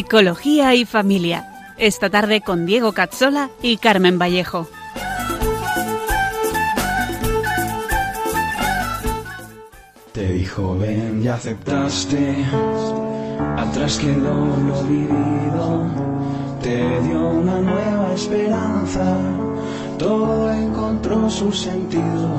Psicología y Familia. Esta tarde con Diego Cazzola y Carmen Vallejo. Te dijo ven y aceptaste, atrás quedó lo vivido, te dio una nueva esperanza, todo encontró su sentido.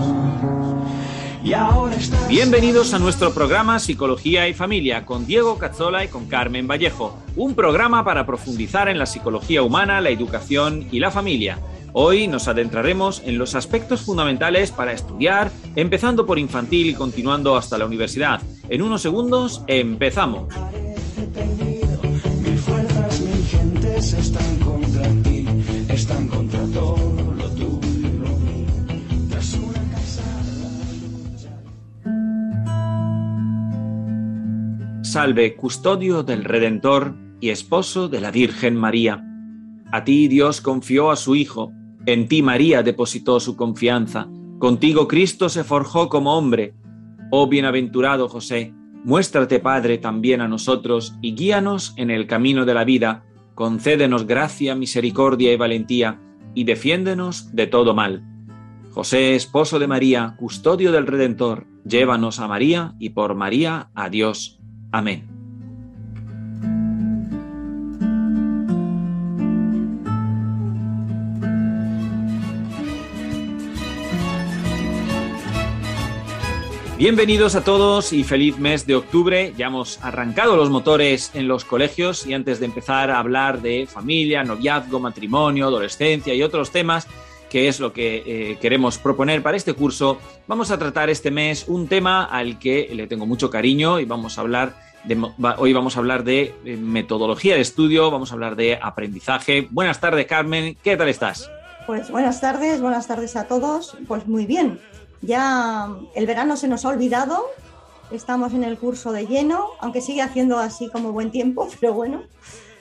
Bienvenidos a nuestro programa Psicología y Familia con Diego Cazzola y con Carmen Vallejo, un programa para profundizar en la psicología humana, la educación y la familia. Hoy nos adentraremos en los aspectos fundamentales para estudiar, empezando por infantil y continuando hasta la universidad. En unos segundos, empezamos. mil fuerzas, mil gentes están Salve, custodio del Redentor y esposo de la Virgen María. A ti Dios confió a su Hijo, en ti María depositó su confianza, contigo Cristo se forjó como hombre. Oh bienaventurado José, muéstrate Padre también a nosotros y guíanos en el camino de la vida, concédenos gracia, misericordia y valentía, y defiéndenos de todo mal. José, esposo de María, custodio del Redentor, llévanos a María y por María a Dios. Amén. Bienvenidos a todos y feliz mes de octubre. Ya hemos arrancado los motores en los colegios y antes de empezar a hablar de familia, noviazgo, matrimonio, adolescencia y otros temas, que es lo que eh, queremos proponer para este curso, vamos a tratar este mes un tema al que le tengo mucho cariño y vamos a hablar de, hoy vamos a hablar de eh, metodología de estudio, vamos a hablar de aprendizaje. Buenas tardes, Carmen, ¿qué tal estás? Pues buenas tardes, buenas tardes a todos. Pues muy bien, ya el verano se nos ha olvidado, estamos en el curso de lleno, aunque sigue haciendo así como buen tiempo, pero bueno.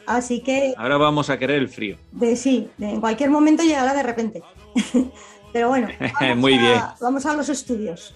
Así que Ahora vamos a querer el frío. de sí, de- en cualquier momento llegará de repente. pero bueno, vamos Muy a- bien. vamos a los estudios.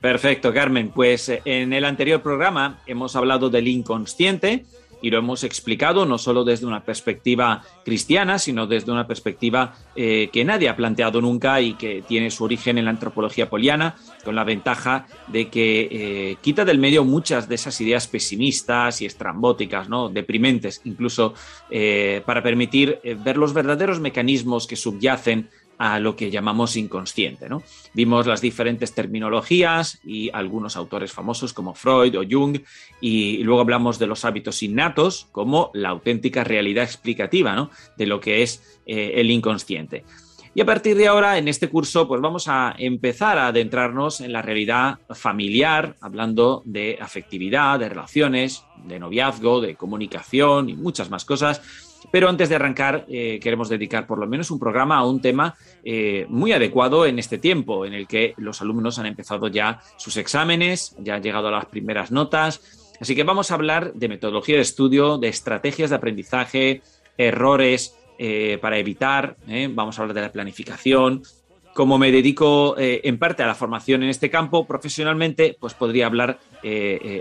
Perfecto, Carmen. Pues eh, en el anterior programa hemos hablado del inconsciente y lo hemos explicado no solo desde una perspectiva cristiana, sino desde una perspectiva eh, que nadie ha planteado nunca y que tiene su origen en la antropología poliana, con la ventaja de que eh, quita del medio muchas de esas ideas pesimistas y estrambóticas, ¿no? deprimentes, incluso eh, para permitir ver los verdaderos mecanismos que subyacen a lo que llamamos inconsciente. ¿no? Vimos las diferentes terminologías y algunos autores famosos como Freud o Jung y, luego hablamos de los hábitos innatos como la auténtica realidad explicativa de lo que es eh, el inconsciente. Y a partir de ahora, en este curso, pues vamos a empezar a adentrarnos en la realidad familiar, hablando de afectividad, de relaciones, de noviazgo, de comunicación y muchas más cosas. Pero antes de arrancar, eh, queremos dedicar por lo menos un programa a un tema eh, muy adecuado en este tiempo, en el que los alumnos han empezado ya sus exámenes, ya han llegado a las primeras notas. Así que vamos a hablar de metodología de estudio, de estrategias de aprendizaje, errores eh, para evitar, ¿eh? vamos a hablar de la planificación. Como me dedico eh, en parte a la formación en este campo profesionalmente, pues podría hablar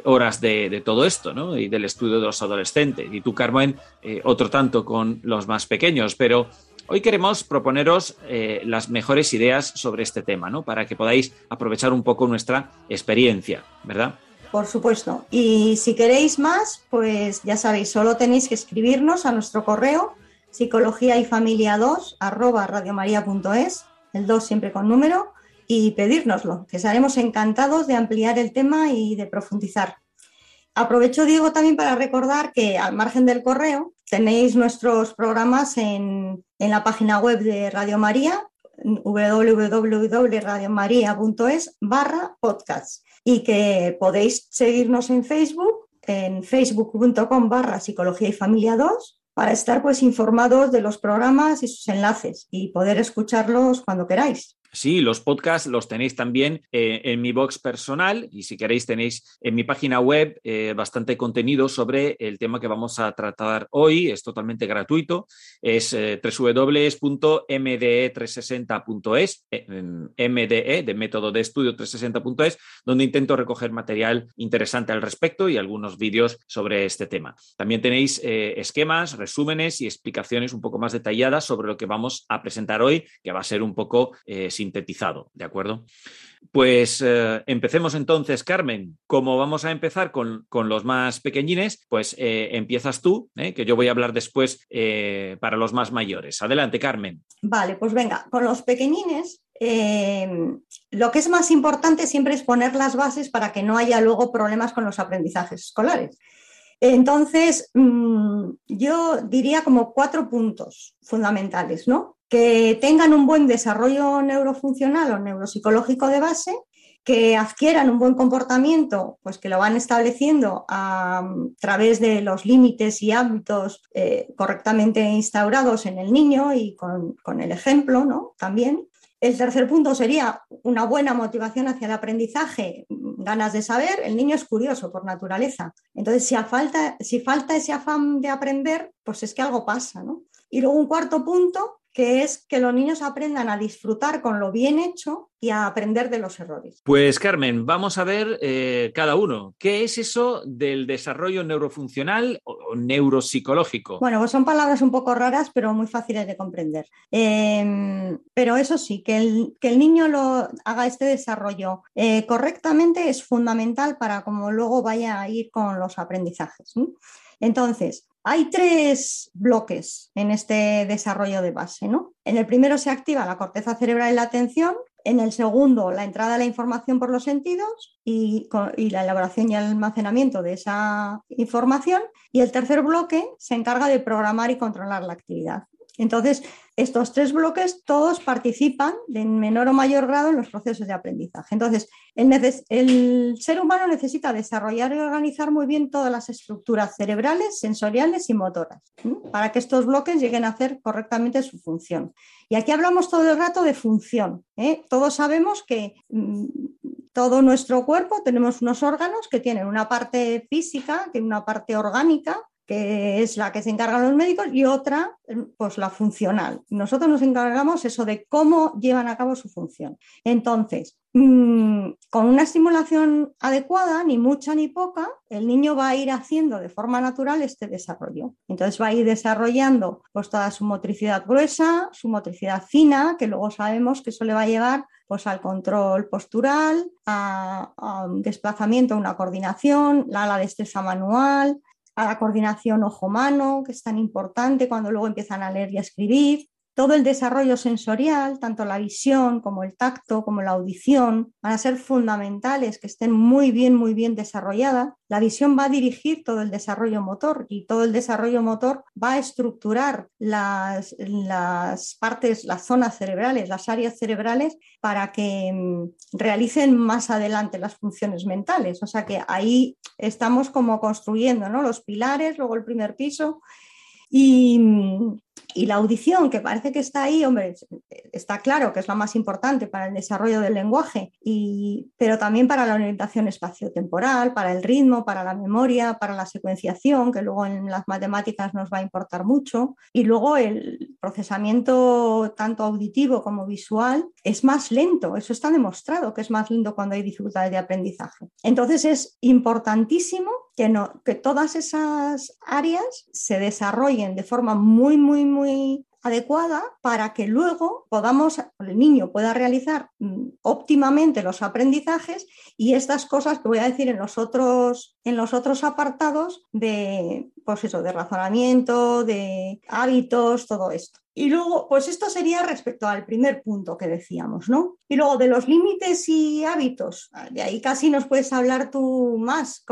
horas de, de todo esto, ¿no? Y del estudio de los adolescentes. Y tú, Carmen, otro tanto con los más pequeños. Pero hoy queremos proponeros las mejores ideas sobre este tema, ¿no? Para que podáis aprovechar un poco nuestra experiencia, ¿verdad? Por supuesto. Y si queréis más, pues ya sabéis, solo tenéis que escribirnos a nuestro correo psicología y familia 2 arroba radiomaria.es, el 2 siempre con número, y pedírnoslo, que estaremos encantados de ampliar el tema y de profundizar. Aprovecho, Diego, también para recordar que al margen del correo tenéis nuestros programas en, en la página web de Radio María, www.radiomaria.es barra podcast y que podéis seguirnos en Facebook, en facebook.com barra psicología y familia 2 para estar pues informados de los programas y sus enlaces y poder escucharlos cuando queráis. Sí, los podcasts los tenéis también eh, en mi box personal y si queréis tenéis en mi página web eh, bastante contenido sobre el tema que vamos a tratar hoy. Es totalmente gratuito. Es eh, www.mde360.es, MDE, de método de estudio 360.es, donde intento recoger material interesante al respecto y algunos vídeos sobre este tema. También tenéis esquemas, resúmenes y explicaciones un poco más detalladas sobre lo que vamos a presentar hoy, que va a ser un poco sintetizado, ¿de acuerdo? Pues eh, empecemos entonces, Carmen. Como vamos a empezar con, los más pequeñines, pues eh, empiezas tú, ¿eh? que yo voy a hablar después para los más mayores. Adelante, Carmen. Vale, pues venga, con los pequeñines lo que es más importante siempre es poner las bases para que no haya luego problemas con los aprendizajes escolares. Entonces, mm, yo diría como cuatro puntos fundamentales, ¿no? Que tengan un buen desarrollo neurofuncional o neuropsicológico de base, que adquieran un buen comportamiento, pues que lo van estableciendo a, través de los límites y hábitos eh, correctamente instaurados en el niño y con, con, el ejemplo, ¿no? También. El tercer punto sería una buena motivación hacia el aprendizaje, ganas de saber. El niño es curioso por naturaleza. Entonces, si, falta, si falta ese afán de aprender, pues es que algo pasa, ¿no? Y luego un cuarto punto que es que los niños aprendan a disfrutar con lo bien hecho y a aprender de los errores. Pues Carmen, vamos a ver eh, cada uno. ¿Qué es eso del desarrollo neurofuncional o neuropsicológico? Bueno, pues son palabras un poco raras, pero muy fáciles de comprender. Em, pero eso sí, que el, que el, niño lo haga este desarrollo eh, correctamente es fundamental para cómo luego vaya a ir con los aprendizajes. Entonces, hay tres bloques en este desarrollo de base. ¿no? En el primero se activa la corteza cerebral y la atención, en el segundo la entrada de la información por los sentidos y, la elaboración y el almacenamiento de esa información, y el tercer bloque se encarga de programar y controlar la actividad. Entonces, estos tres bloques todos participan en menor o mayor grado en los procesos de aprendizaje. Entonces, el, ser humano necesita desarrollar y organizar muy bien todas las estructuras cerebrales, sensoriales y motoras para que estos bloques lleguen a hacer correctamente su función. Y aquí hablamos todo el rato de función. ¿eh? Todos sabemos que mm, todo nuestro cuerpo tenemos unos órganos que tienen una parte física, que una parte orgánica que es la que se encargan los médicos, y otra, pues la funcional. Nosotros nos encargamos eso de cómo llevan a cabo su función. Entonces, mm, con una estimulación adecuada, ni mucha ni poca, el niño va a ir haciendo de forma natural este desarrollo. Entonces va a ir desarrollando pues, toda su motricidad gruesa, su motricidad fina, que luego sabemos que eso le va a llevar pues, al control postural, a, un desplazamiento, una coordinación, la, la destreza manual, a la coordinación ojo-mano, que es tan importante cuando luego empiezan a leer y a escribir, todo el desarrollo sensorial, tanto la visión como el tacto, como la audición, van a ser fundamentales, que estén muy bien, muy bien desarrolladas. La visión va a dirigir todo el desarrollo motor y todo el desarrollo motor va a estructurar las, las partes, las zonas cerebrales, las áreas cerebrales para que mm, realicen más adelante las funciones mentales. O sea que ahí estamos como construyendo ¿no? los pilares, luego el primer piso y, y la audición, que parece que está ahí, hombre, está claro que es la más importante para el desarrollo del lenguaje, y, pero también para la orientación espaciotemporal, para el ritmo, para la memoria, para la secuenciación, que luego en las matemáticas nos va a importar mucho. Y luego el procesamiento tanto auditivo como visual es más lento, eso está demostrado que es más lento cuando hay dificultades de aprendizaje. Entonces es importantísimo que, no, que todas esas áreas se desarrollen de forma muy, muy, muy adecuada para que luego podamos, el niño pueda realizar mm, óptimamente los aprendizajes y estas cosas que voy a decir en los otros, en los otros apartados de, pues eso, de razonamiento, de hábitos, todo esto. Y luego, pues esto sería respecto al primer punto que decíamos, ¿no? Y luego de los límites y hábitos, de ahí casi nos puedes hablar tú más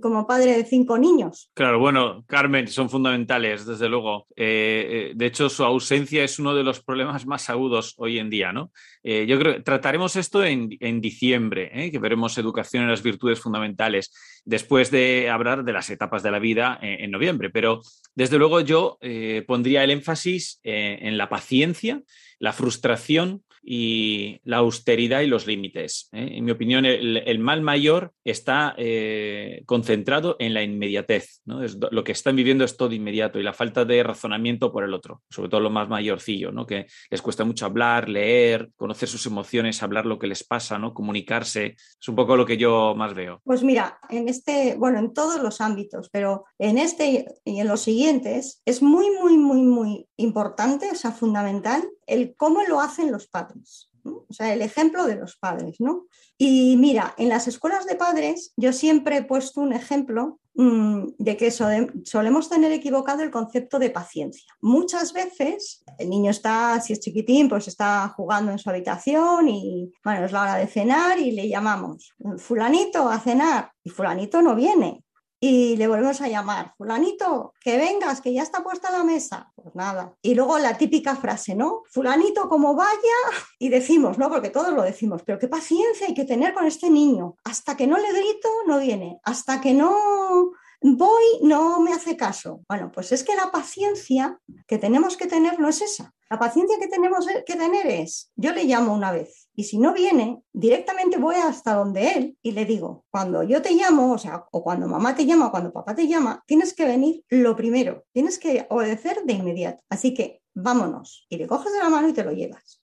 como padre de cinco niños. Claro, bueno, Carmen, son fundamentales, desde luego. Eh, eh, de hecho, su ausencia es uno de los problemas más agudos hoy en día, ¿no? Eh, yo creo que trataremos esto en, diciembre, que veremos educación en las virtudes fundamentales, después de hablar de las etapas de la vida en noviembre. Pero desde luego yo pondría el énfasis en la paciencia, la frustración y la austeridad y los límites. ¿eh? En mi opinión, el, mal mayor está eh, concentrado en la inmediatez. ¿no? Es, lo que están viviendo es todo inmediato y la falta de razonamiento por el otro, sobre todo lo más mayorcillo, ¿no? que les cuesta mucho hablar, leer, conocer sus emociones, hablar lo que les pasa, ¿no? comunicarse. Es un poco lo que yo más veo. Pues mira, en este, bueno, en todos los ámbitos, pero en este y en los siguientes es muy, muy, muy, muy importante, o sea, fundamental, el cómo lo hacen los padres. O sea, el ejemplo de los padres, ¿no? Y mira, en las escuelas de padres yo siempre he puesto un ejemplo mmm, de que solemos tener equivocado el concepto de paciencia. Muchas veces el niño está, si es chiquitín, pues está jugando en su habitación y, bueno, es la hora de cenar y le llamamos, fulanito a cenar, y fulanito no viene y le volvemos a llamar, fulanito, que vengas, que ya está puesta la mesa. Pues nada. Y luego la típica frase, ¿no? Fulanito, como vaya, y decimos, ¿no? Porque todos lo decimos, pero qué paciencia hay que tener con este niño. Hasta que no le grito, no viene. Hasta que no voy, no me hace caso. Bueno, pues es que la paciencia que tenemos que tener no es esa. La paciencia que tenemos que tener es, yo le llamo una vez y si no viene, directamente voy hasta donde él y le digo, cuando yo te llamo, o sea, o cuando mamá te llama, o cuando papá te llama, tienes que venir lo primero, tienes que obedecer de inmediato. Así que vámonos y le coges de la mano y te lo llevas.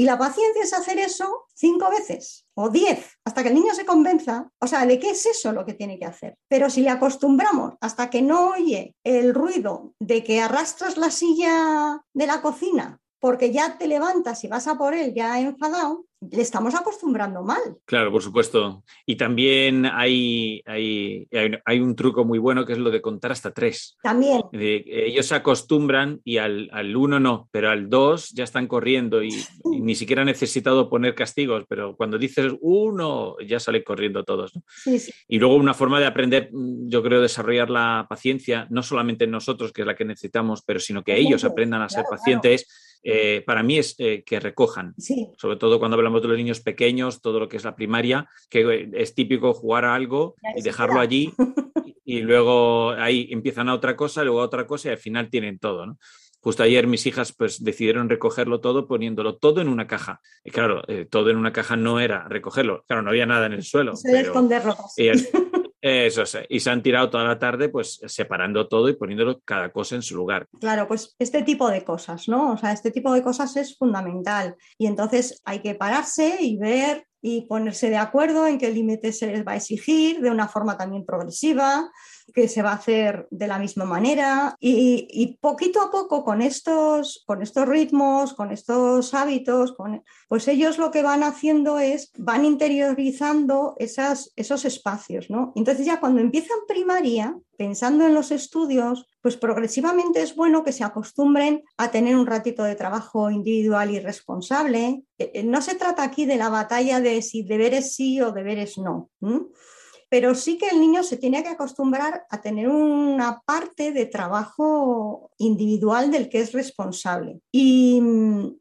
Y la paciencia es hacer eso cinco veces o diez, hasta que el niño se convenza, o sea, de qué es eso lo que tiene que hacer. Pero si le acostumbramos hasta que no oye el ruido de que arrastras la silla de la cocina porque ya te levantas y vas a por él ya enfadado, le estamos acostumbrando mal. Claro, por supuesto. Y también hay, hay, hay, un truco muy bueno que es lo de contar hasta tres. También. ellos se acostumbran y al, al, uno no, pero al dos ya están corriendo y, y, ni siquiera han necesitado poner castigos, pero cuando dices uno ya salen corriendo todos. ¿no? Sí, sí. Y luego una forma de aprender, yo creo, desarrollar la paciencia, no solamente en nosotros, que es la que necesitamos, pero sino que ellos aprendan a ser claro, pacientes. Claro eh, para mí es eh, que recojan, sí. sobre todo cuando hablamos de los niños pequeños, todo lo que es la primaria, que es típico jugar a algo y dejarlo allí y, luego ahí empiezan a otra cosa, luego a otra cosa y al final tienen todo, ¿no? Justo ayer mis hijas pues decidieron recogerlo todo poniéndolo todo en una caja. Y claro, eh, todo en una caja no era recogerlo. Claro, no había nada en el suelo. Se pero esconderlo. Ellas, eso sí. Y se han tirado toda la tarde pues separando todo y poniéndolo cada cosa en su lugar. Claro, pues este tipo de cosas, ¿no? O sea, este tipo de cosas es fundamental. Y entonces hay que pararse y ver y ponerse de acuerdo en qué límite se les va a exigir de una forma también progresiva que se va a hacer de la misma manera y, y, poquito a poco con estos, con estos ritmos, con estos hábitos, pues ellos lo que van haciendo es, van interiorizando esas, esos espacios, ¿no? Entonces ya cuando empiezan primaria, pensando en los estudios, pues progresivamente es bueno que se acostumbren a tener un ratito de trabajo individual y responsable. No se trata aquí de la batalla de si deberes sí o deberes no. Pero sí que el niño se tiene que acostumbrar a tener una parte de trabajo individual del que es responsable. Y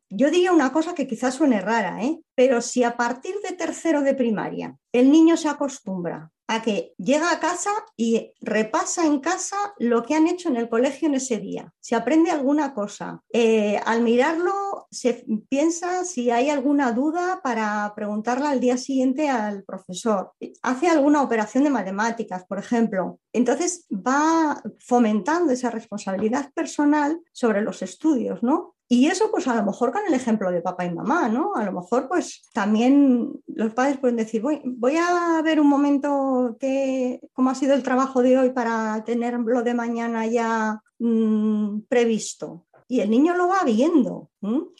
yo diría una cosa que quizás suene rara, ¿eh? pero si a partir de tercero de primaria el niño se acostumbra a que llega a casa y repasa en casa lo que han hecho en el colegio en ese día. Si aprende alguna cosa, eh, al mirarlo se piensa si hay alguna duda para preguntarla al día siguiente al profesor. Hace alguna operación de matemáticas, por ejemplo. Entonces va fomentando esa responsabilidad personal sobre los estudios, ¿no? Y eso, pues a lo mejor con el ejemplo de papá y mamá, ¿no? A lo mejor, pues también los padres pueden decir, voy, voy a ver un momento qué, cómo ha sido el trabajo de hoy para tenerlo de mañana ya mmm, previsto. Y el niño lo va viendo.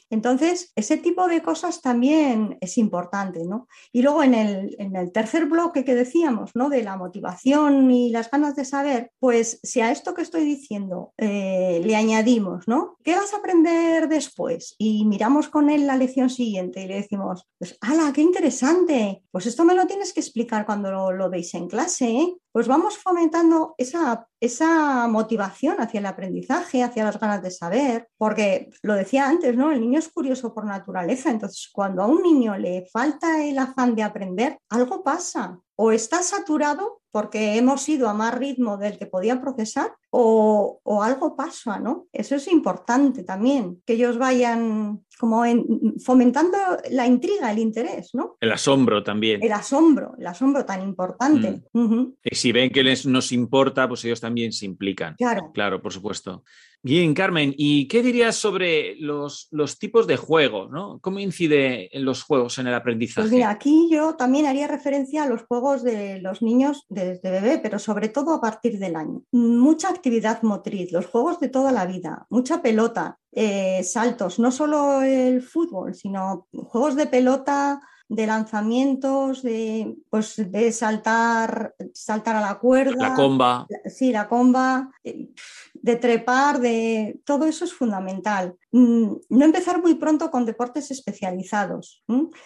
Entonces, ese tipo de cosas también es importante, ¿no? Y luego en el, en el, tercer bloque que decíamos, ¿no? De la motivación y las ganas de saber, pues si a esto que estoy diciendo eh, le añadimos, ¿no? ¿Qué vas a aprender después? Y miramos con él la lección siguiente y le decimos, pues, ¡hala, qué interesante! Pues esto me lo tienes que explicar cuando lo, lo veis en clase, ¿eh? Pues vamos fomentando esa, esa motivación hacia el aprendizaje, hacia las ganas de saber, porque lo decía antes, ¿no? El niño es curioso por naturaleza, entonces cuando a un niño le falta el afán de aprender, algo pasa. O está saturado porque hemos ido a más ritmo del que podía procesar, o, o algo pasa, ¿no? Eso es importante también, que ellos vayan como en- fomentando la intriga, el interés, ¿no? El asombro también. El asombro, el asombro tan importante. Ujú, Y si ven que les nos importa, pues ellos también se implican. Claro. Claro, por supuesto. Bien, Carmen, ¿y qué dirías sobre los, los tipos de juegos? ¿no? ¿Cómo incide en los juegos en el aprendizaje? Pues mira, aquí yo también haría referencia a los juegos de los niños desde bebé, pero sobre todo a partir del año. Mucha actividad motriz, los juegos de toda la vida, mucha pelota, eh, saltos, no solo el fútbol, sino juegos de pelota, de lanzamientos, de, pues, de saltar, saltar a la cuerda. La comba. La- Sí, la comba, eh, de trepar, de todo eso es fundamental. Mm, No empezar muy pronto con deportes especializados.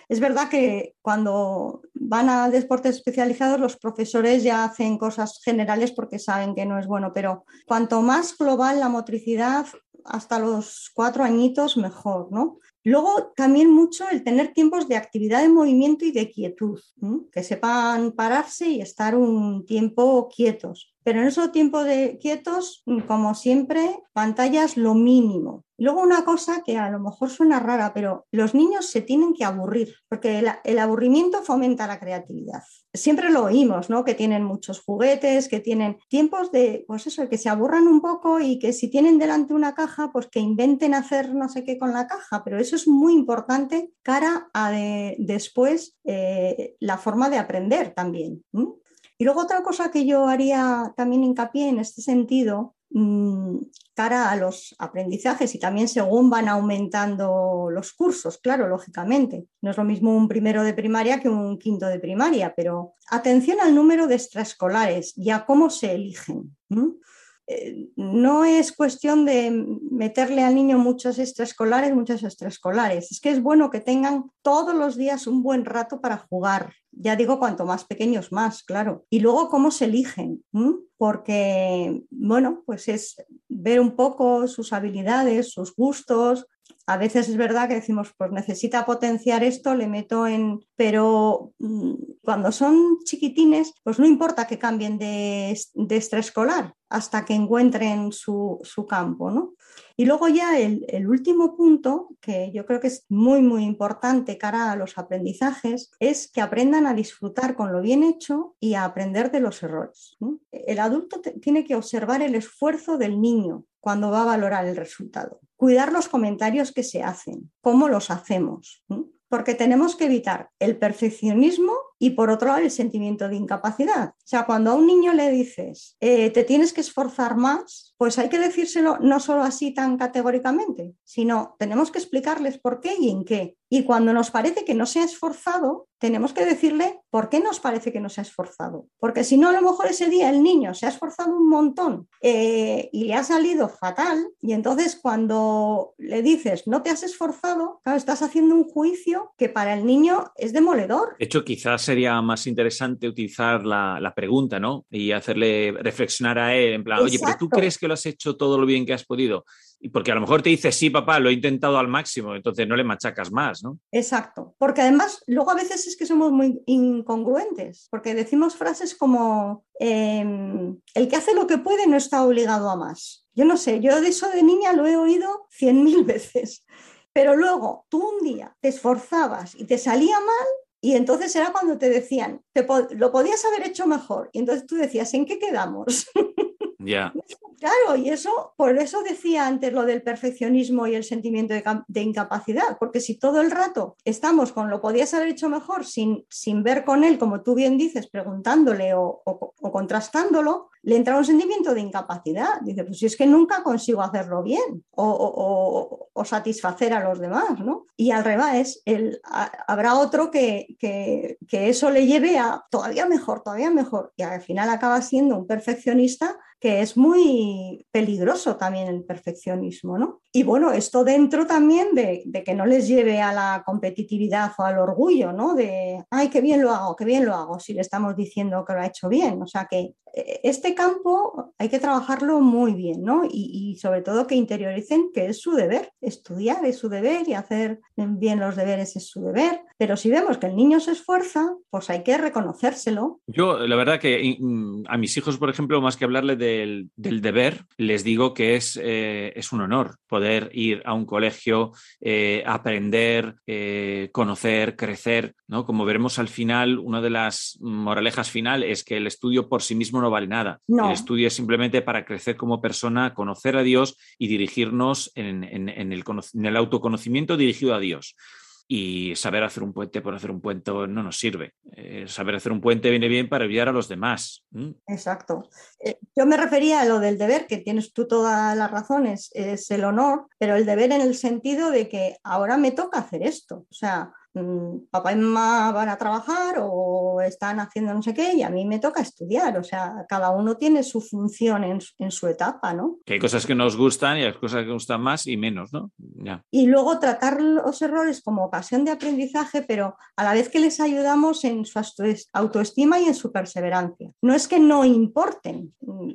Es verdad que cuando van a deportes especializados los profesores ya hacen cosas generales porque saben que no es bueno, pero cuanto más global la motricidad, hasta los cuatro añitos mejor, ¿no? Luego también mucho el tener tiempos de actividad de movimiento y de quietud, que sepan pararse y estar un tiempo quietos. Pero en esos tiempos de quietos, como siempre, pantallas lo mínimo. Luego una cosa que a lo mejor suena rara, pero los niños se tienen que aburrir, porque el, el aburrimiento fomenta la creatividad. Siempre lo oímos, ¿no? Que tienen muchos juguetes, que tienen tiempos de, pues eso, que se aburran un poco y que si tienen delante una caja, pues que inventen hacer no sé qué con la caja, pero eso es muy importante cara a de- después eh, la forma de aprender también. ¿m? Y luego otra cosa que yo haría también hincapié en este sentido, mm, cara a los aprendizajes y también según van aumentando los cursos, claro, lógicamente. No es lo mismo un primero de primaria que un quinto de primaria, pero atención al número de extraescolares y a cómo se eligen. Eh, no es cuestión de meterle al niño muchos extraescolares, muchos extraescolares. Es que es bueno que tengan todos los días un buen rato para jugar. Ya digo, cuanto más pequeños más, claro. Y luego cómo se eligen, ¿m? porque, bueno, pues es ver un poco sus habilidades, sus gustos. A veces es verdad que decimos, pues necesita potenciar esto, le meto en... Pero mm, cuando son chiquitines, pues no importa que cambien de, de extraescolar hasta que encuentren su, su campo, ¿no? Y luego ya el, el, último punto, que yo creo que es muy, muy importante cara a los aprendizajes, es que aprendan a disfrutar con lo bien hecho y a aprender de los errores. ¿no? El adulto tiene que observar el esfuerzo del niño cuando va a valorar el resultado, cuidar los comentarios que se hacen, cómo los hacemos, porque tenemos que evitar el perfeccionismo y por otro lado el sentimiento de incapacidad. O sea, cuando a un niño le dices, eh, te tienes que esforzar más, pues hay que decírselo no solo así tan categóricamente, sino tenemos que explicarles por qué y en qué. Y cuando nos parece que no se ha esforzado, tenemos que decirle por qué nos parece que no se ha esforzado. Porque si no, a lo mejor ese día el niño se ha esforzado un montón eh, y le ha salido fatal, y entonces cuando le dices no te has esforzado, estás haciendo un juicio que para el niño es demoledor. De hecho, quizás sería más interesante utilizar la, la, pregunta, ¿no? Y hacerle reflexionar a él, en plan, oye, pero tú crees que lo has hecho todo lo bien que has podido. Y porque a lo mejor te dice, sí, papá, lo he intentado al máximo, entonces no le machacas más, ¿no? Exacto. Porque además, luego a veces es que somos muy incongruentes, porque decimos frases como, eh, el que hace lo que puede no está obligado a más. Yo no sé, yo de eso de niña lo he oído cien mil veces. Pero luego tú un día te esforzabas y te salía mal y entonces era cuando te decían, te po lo podías haber hecho mejor. Y entonces tú decías, ¿en qué quedamos? Ya. Yeah. Claro, y eso, por eso decía antes lo del perfeccionismo y el sentimiento de, incapacidad, porque si todo el rato estamos con lo podías haber hecho mejor sin, sin ver con él, como tú bien dices, preguntándole o, contrastándolo, le entra un sentimiento de incapacidad. Dice, pues si es que nunca consigo hacerlo bien o, satisfacer a los demás, ¿no? Y al revés, habrá otro que, que eso le lleve a todavía mejor, todavía mejor, y al final acaba siendo un perfeccionista que es muy peligroso también el perfeccionismo, ¿no? Y bueno, esto dentro también de, de, que no les lleve a la competitividad o al orgullo, ¿no? De, ay, qué bien lo hago, qué bien lo hago, si le estamos diciendo que lo ha hecho bien. O sea que este campo hay que trabajarlo muy bien, ¿no? Y, y, sobre todo que interioricen que es su deber, estudiar es su deber y hacer bien los deberes es su deber. Pero si vemos que el niño se esfuerza, pues hay que reconocérselo. Yo, la verdad que mm, a mis hijos, por ejemplo, más que hablarle del, del deber, les digo que es, eh, es, un honor poder ir a un colegio, eh, aprender, eh, conocer, crecer, ¿no? Como veremos al final, una de las moralejas final es que el estudio por sí mismo no vale nada. No. El estudio es simplemente para crecer como persona, conocer a Dios y dirigirnos en, en, en, el, en el autoconocimiento dirigido a Dios y saber hacer un puente por hacer un puente no nos sirve. Eh, saber hacer un puente viene bien para ayudar a los demás. ¿Mm? Exacto. Eh, yo me refería a lo del deber, que tienes tú todas las razones, es el honor, pero el deber en el sentido de que ahora me toca hacer esto. O sea, papá y mamá van a trabajar o están haciendo no sé qué y a mí me toca estudiar. O sea, cada uno tiene su función en, en su etapa, ¿no? Que hay cosas que nos gustan y hay cosas que gustan más y menos, ¿no? Ya. Y luego tratar los errores como ocasión de aprendizaje, pero a la vez que les ayudamos en su autoestima y en su perseverancia. No es que no importen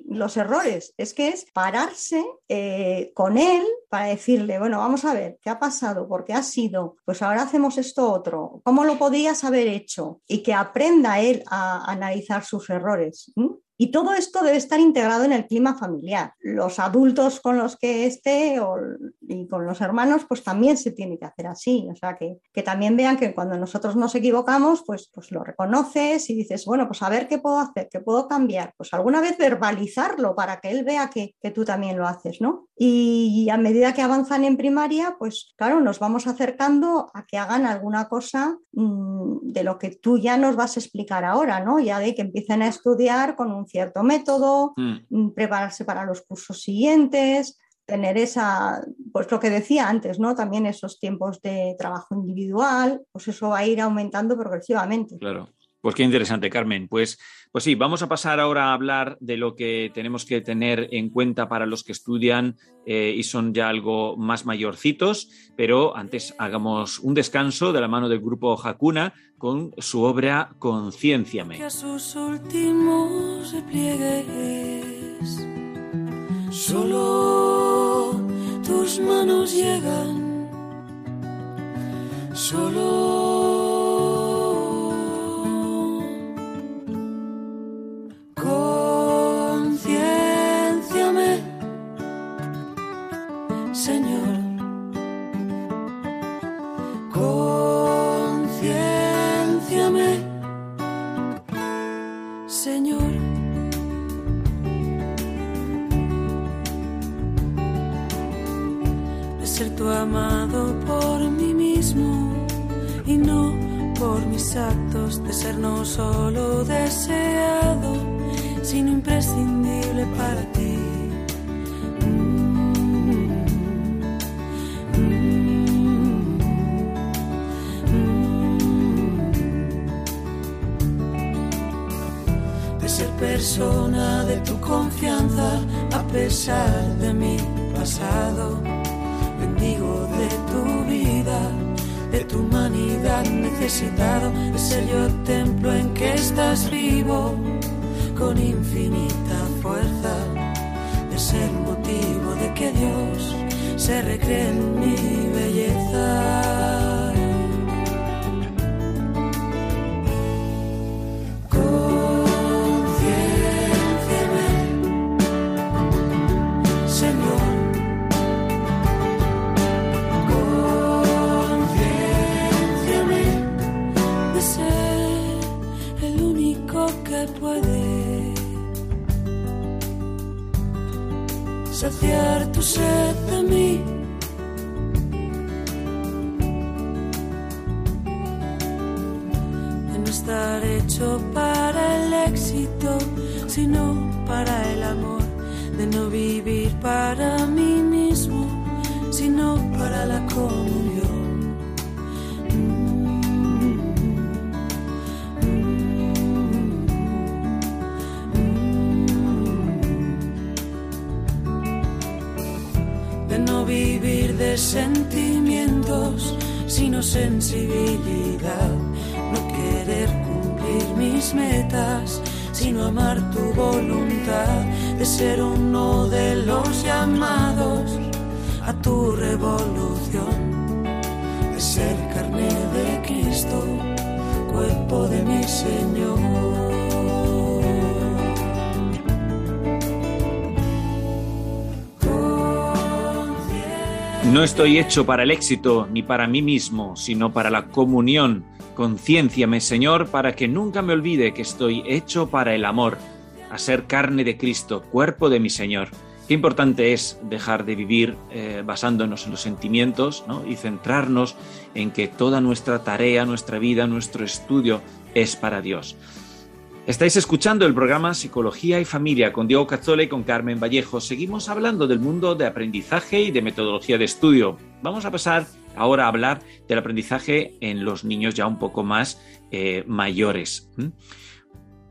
los errores, es que es pararse eh, con él para decirle, bueno, vamos a ver, ¿qué ha pasado? ¿Por qué ha sido? Pues ahora hacemos esto otro. ¿Cómo lo podías haber hecho? Y que aprenda él a analizar sus errores. Y todo esto debe estar integrado en el clima familiar. Los adultos con los que esté o, y con los hermanos, pues también se tiene que hacer así. O sea, que, que, también vean que cuando nosotros nos equivocamos, pues, pues lo reconoces y dices, bueno, pues a ver qué puedo hacer, qué puedo cambiar. Pues alguna vez verbalizarlo para que él vea que, que tú también lo haces, ¿no? Y a medida que avanzan en primaria, pues claro, nos vamos acercando a que hagan alguna cosa mmm, de lo que tú ya nos vas a explicar ahora, ¿no? Ya de que empiecen a estudiar con un cierto método, mm. prepararse para los cursos siguientes, tener esa, pues lo que decía antes, ¿no? También esos tiempos de trabajo individual, pues eso va a ir aumentando progresivamente. Claro. Pues qué interesante, Carmen. Pues, pues sí, vamos a pasar ahora a hablar de lo que tenemos que tener en cuenta para los que estudian eh, y son ya algo más mayorcitos, pero antes hagamos un descanso de la mano del grupo Hakuna con su obra Concienciame. Que a sus últimos solo tus manos llegan, solo Señor. Concienciame, Señor. De ser tu amado por mí mismo y no por mis actos, de ser no solo deseado, sino imprescindible para ti. Persona de tu confianza a pesar de mi pasado, bendigo de tu vida de tu humanidad necesitado, de ser yo templo en que estás vivo, con infinita fuerza, de ser motivo de que Dios se recree en mi belleza. Tu sed de mí. De no estar hecho para el éxito, sino para el amor. De no vivir para mí mismo, sino para la comunión. Sensibilidad, no querer cumplir mis metas, sino amar tu voluntad de ser uno de los llamados a tu revolución, de ser carne de Cristo, cuerpo de mi Señor. No estoy hecho para el éxito ni para mí mismo, sino para la comunión. Concienciame, Señor, para que nunca me olvide que estoy hecho para el amor, a ser carne de Cristo, cuerpo de mi Señor. Qué importante es dejar de vivir eh, basándonos en los sentimientos ¿no? y centrarnos en que toda nuestra tarea, nuestra vida, nuestro estudio es para Dios. Estáis escuchando el programa Psicología y Familia con Diego Cazzola y con Carmen Vallejo. Seguimos hablando del mundo de aprendizaje y de metodología de estudio. Vamos a pasar ahora a hablar del aprendizaje en los niños ya un poco más eh, mayores.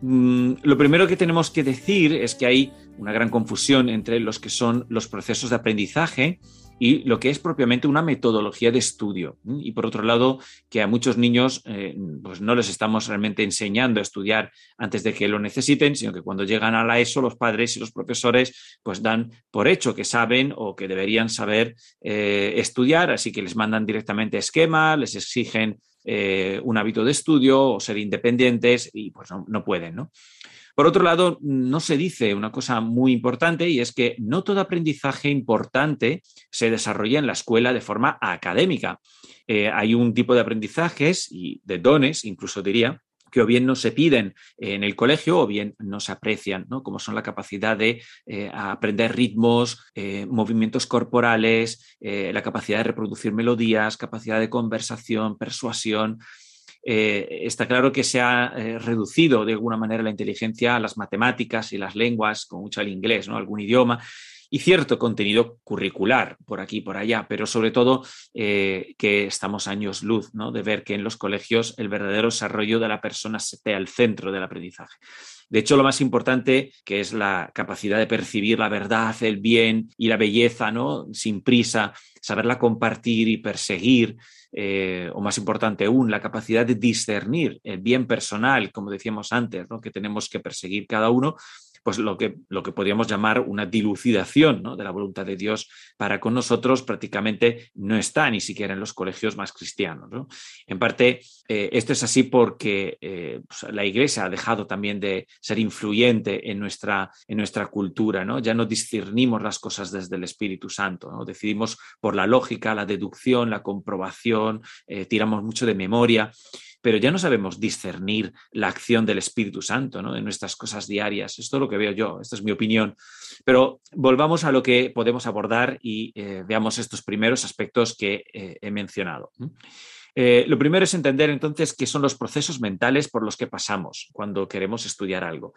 Mm, lo primero que tenemos que decir es que hay una gran confusión entre los que son los procesos de aprendizaje y lo que es propiamente una metodología de estudio. Y por otro lado, que a muchos niños eh, pues no les estamos realmente enseñando a estudiar antes de que lo necesiten, sino que cuando llegan a la ESO los padres y los profesores pues dan por hecho que saben o que deberían saber eh, estudiar, así que les mandan directamente esquemas, les exigen eh, un hábito de estudio o ser independientes y pues no, no pueden, ¿no? Por otro lado, no se dice una cosa muy importante y es que no todo aprendizaje importante se desarrolla en la escuela de forma académica. Eh, hay un tipo de aprendizajes y de dones, incluso diría, que o bien no se piden en el colegio o bien no se aprecian, ¿no? como son la capacidad de eh, aprender ritmos, eh, movimientos corporales, la capacidad de reproducir melodías, capacidad de conversación, persuasión. Eh, está claro que se ha eh, reducido de alguna manera la inteligencia a las matemáticas y las lenguas, con mucho el inglés, ¿no? algún idioma, y cierto contenido curricular por aquí y por allá, pero sobre todo eh, que estamos años luz ¿no? de ver que en los colegios el verdadero desarrollo de la persona esté al centro del aprendizaje. De hecho, lo más importante, que es la capacidad de percibir la verdad, el bien y la belleza, ¿no? Sin prisa, saberla compartir y perseguir, eh, o más importante aún, la capacidad de discernir el bien personal, como decíamos antes, que tenemos que perseguir cada uno, pues lo que, lo que podríamos llamar una dilucidación de la voluntad de Dios para con nosotros prácticamente no está ni siquiera en los colegios más cristianos. En parte, eh, esto es así porque eh, pues, la Iglesia ha dejado también de ser influyente en nuestra, en nuestra cultura, ¿no? ya no discernimos las cosas desde el Espíritu Santo, ¿no? decidimos por la lógica, la deducción, la comprobación, eh, tiramos mucho de memoria pero ya no sabemos discernir la acción del Espíritu Santo ¿no? en nuestras cosas diarias. Esto es lo que veo yo, esta es mi opinión. Pero volvamos a lo que podemos abordar y eh, veamos estos primeros aspectos que eh, he mencionado. Eh, lo primero es entender entonces qué son los procesos mentales por los que pasamos cuando queremos estudiar algo.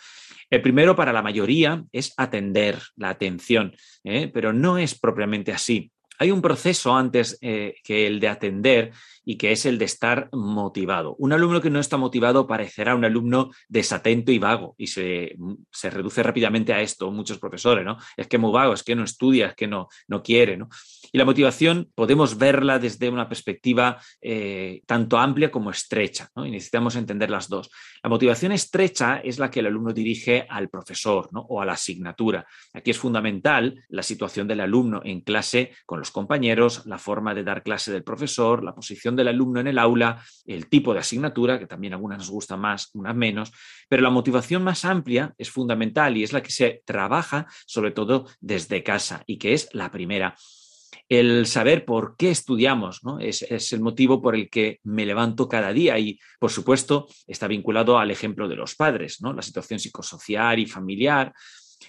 El primero para la mayoría es atender, la atención, pero no es propiamente así. Hay un proceso antes que el de atender y que es el de estar motivado. Un alumno que no está motivado parecerá un alumno desatento y vago y se, se reduce rápidamente a esto muchos profesores, ¿no? Es que es muy vago, es que no estudia, es que no, no quiere, ¿no? Y la motivación podemos verla desde una perspectiva eh, tanto amplia como estrecha, ¿no? Y necesitamos entender las dos. La motivación estrecha es la que el alumno dirige al profesor ¿no? o a la asignatura. Aquí es fundamental la situación del alumno en clase con los compañeros, la forma de dar clase del profesor, la posición del alumno en el aula, el tipo de asignatura, que también algunas nos gustan más, unas menos, pero la motivación más amplia es fundamental y es la que se trabaja sobre todo desde casa y que es la primera el saber por qué estudiamos, ¿no? Es, es, el motivo por el que me levanto cada día y, por supuesto, está vinculado al ejemplo de los padres, ¿no? La situación psicosocial y familiar,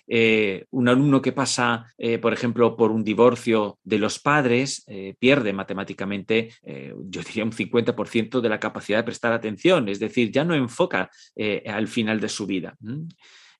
eh, un alumno que pasa, eh, por ejemplo, por un divorcio de los padres, eh, pierde matemáticamente, yo diría un 50% de la capacidad de prestar atención, es decir, ya no enfoca al final de su vida.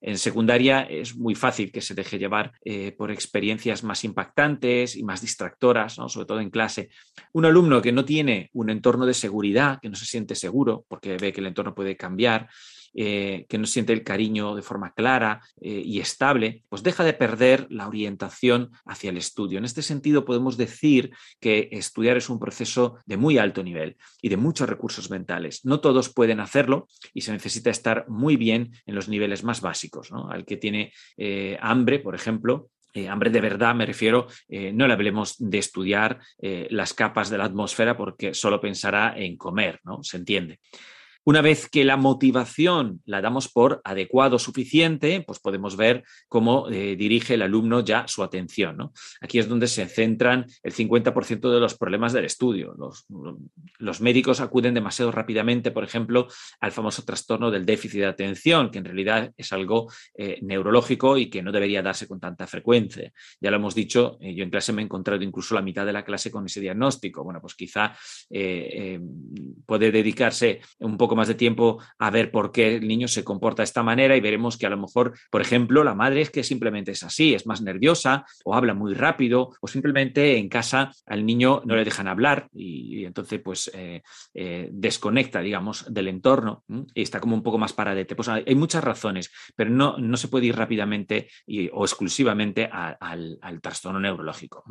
En secundaria es muy fácil que se deje llevar por experiencias más impactantes y más distractoras, sobre todo en clase. Un alumno que no tiene un entorno de seguridad, que no se siente seguro porque ve que el entorno puede cambiar, que no siente el cariño de forma clara y estable, pues deja de perder la orientación hacia el estudio. En este sentido, podemos decir que estudiar es un proceso de muy alto nivel y de muchos recursos mentales. No todos pueden hacerlo y se necesita estar muy bien en los niveles más básicos. Al que tiene hambre, por ejemplo, eh, hambre de verdad me refiero, eh, no le hablemos de estudiar eh, las capas de la atmósfera porque solo pensará en comer, ¿no? Se entiende. Una vez que la motivación la damos por adecuado, suficiente, pues podemos ver cómo eh, dirige el alumno ya su atención. Aquí es donde se centran el 50% de los problemas del estudio. Los, médicos acuden demasiado rápidamente, por ejemplo, al famoso trastorno del déficit de atención, que en realidad es algo eh, neurológico y que no debería darse con tanta frecuencia. Ya lo hemos dicho, eh, yo en clase me he encontrado incluso la mitad de la clase con ese diagnóstico. Bueno, pues quizá puede dedicarse un poco más de tiempo a ver por qué el niño se comporta de esta manera y veremos que a lo mejor, por ejemplo, la madre es que simplemente es así, es más nerviosa o habla muy rápido o simplemente en casa al niño no le dejan hablar y, entonces pues eh, eh, desconecta, digamos, del entorno y está como un poco más paradete. Pues hay muchas razones, pero no, no se puede ir rápidamente o exclusivamente al, al, trastorno neurológico.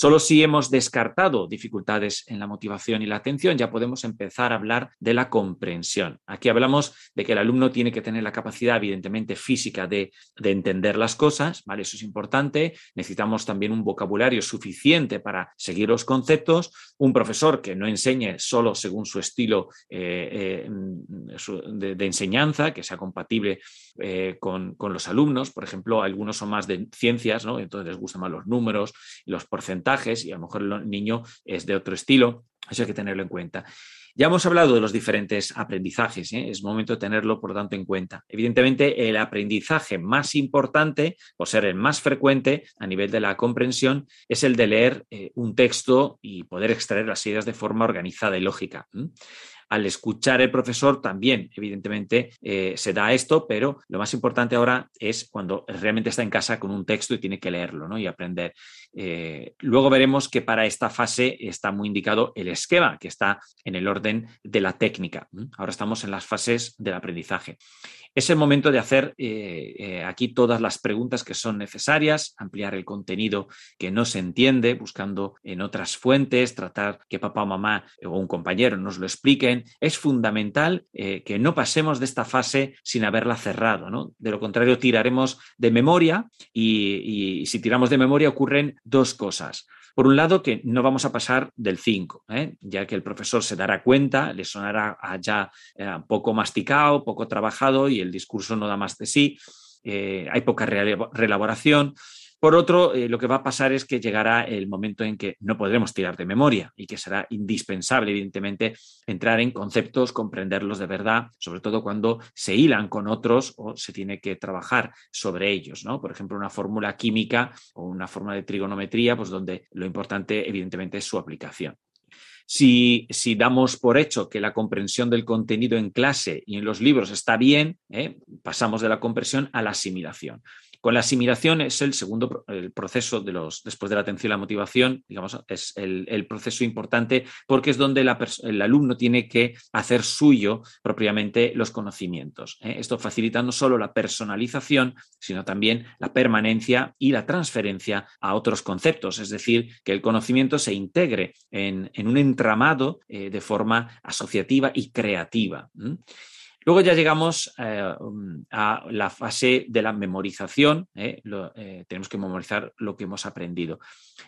Solo si hemos descartado dificultades en la motivación y la atención, ya podemos empezar a hablar de la comprensión. Aquí hablamos de que el alumno tiene que tener la capacidad, evidentemente, física de, entender las cosas, ¿vale? Eso es importante. Necesitamos también un vocabulario suficiente para seguir los conceptos. Un profesor que no enseñe solo según su estilo eh, eh, de, enseñanza, que sea compatible eh, con, con, los alumnos. Por ejemplo, algunos son más de ciencias, ¿no? Entonces les gustan más los números los porcentajes y a lo mejor el niño es de otro estilo. Eso hay que tenerlo en cuenta. Ya hemos hablado de los diferentes aprendizajes, ¿eh? es momento de tenerlo, por tanto, en cuenta. Evidentemente, el aprendizaje más importante, o ser el más frecuente a nivel de la comprensión, es el de leer eh, un texto y poder extraer las ideas de forma organizada y lógica al escuchar el profesor también, evidentemente, eh, se da esto, pero lo más importante ahora es cuando realmente está en casa con un texto y tiene que leerlo ¿no? y aprender. Eh, luego veremos que para esta fase está muy indicado el esquema, que está en el orden de la técnica. Ahora estamos en las fases del aprendizaje. Es el momento de hacer eh, aquí todas las preguntas que son necesarias, ampliar el contenido que no se entiende, buscando en otras fuentes, tratar que papá o mamá o un compañero nos lo expliquen es fundamental eh, que no pasemos de esta fase sin haberla cerrado. De lo contrario, tiraremos de memoria y, si tiramos de memoria ocurren dos cosas. Por un lado, que no vamos a pasar del 5, ¿eh? ya que el profesor se dará cuenta, le sonará ya eh, poco masticado, poco trabajado y el discurso no da más de sí. hay poca reelaboración. Por otro, eh, lo que va a pasar es que llegará el momento en que no podremos tirar de memoria y que será indispensable, evidentemente, entrar en conceptos, comprenderlos de verdad, sobre todo cuando se hilan con otros o se tiene que trabajar sobre ellos. ¿no? Por ejemplo, una fórmula química o una fórmula de trigonometría, pues donde lo importante, evidentemente, es su aplicación. Si, si, damos por hecho que la comprensión del contenido en clase y en los libros está bien, ¿eh? pasamos de la comprensión a la asimilación. Con la asimilación es el segundo el proceso de los, después de la atención y la motivación, digamos, es el, proceso importante porque es donde el alumno tiene que hacer suyo propiamente los conocimientos. ¿eh? Esto facilita no solo la personalización, sino también la permanencia y la transferencia a otros conceptos, es decir, que el conocimiento se integre en, un entramado eh, de forma asociativa y creativa. Luego ya llegamos eh, a la fase de la memorización. ¿eh? Eh, tenemos que memorizar lo que hemos aprendido.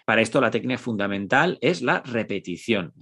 Para esto la técnica fundamental es la repetición.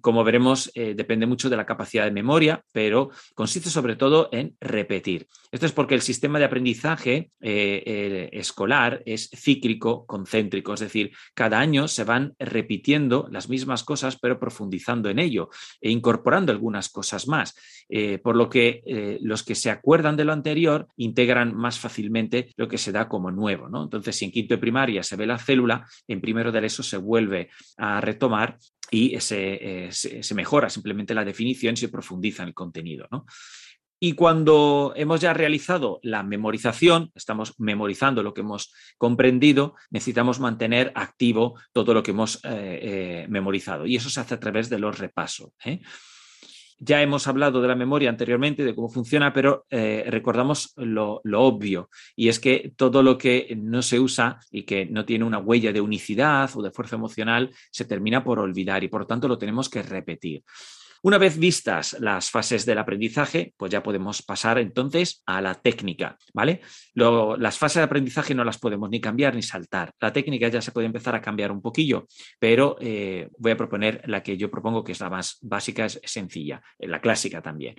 como veremos, depende mucho de la capacidad de memoria, pero consiste sobre todo en repetir. Esto es porque el sistema de aprendizaje escolar es cíclico, concéntrico, es decir, cada año se van repitiendo las mismas cosas, pero profundizando en ello e incorporando algunas cosas más. Eh, por lo que eh, los que se acuerdan de lo anterior integran más fácilmente lo que se da como nuevo. ¿no? Entonces, si en quinto de primaria se ve la célula, en primero de eso se vuelve a retomar y eh, se, mejora simplemente la definición y se profundiza en el contenido. Y cuando hemos ya realizado la memorización, estamos memorizando lo que hemos comprendido, necesitamos mantener activo todo lo que hemos memorizado. Y eso se hace a través de los repasos. Ya hemos hablado de la memoria anteriormente, de cómo funciona, pero eh, recordamos lo, lo, obvio, y es que todo lo que no se usa y que no tiene una huella de unicidad o de fuerza emocional se termina por olvidar y por tanto lo tenemos que repetir. Una vez vistas las fases del aprendizaje, pues ya podemos pasar entonces a la técnica, ¿vale? las fases de aprendizaje no las podemos ni cambiar ni saltar. La técnica ya se puede empezar a cambiar un poquillo, pero eh, voy a proponer la que yo propongo, que es la más básica, es sencilla, la clásica también.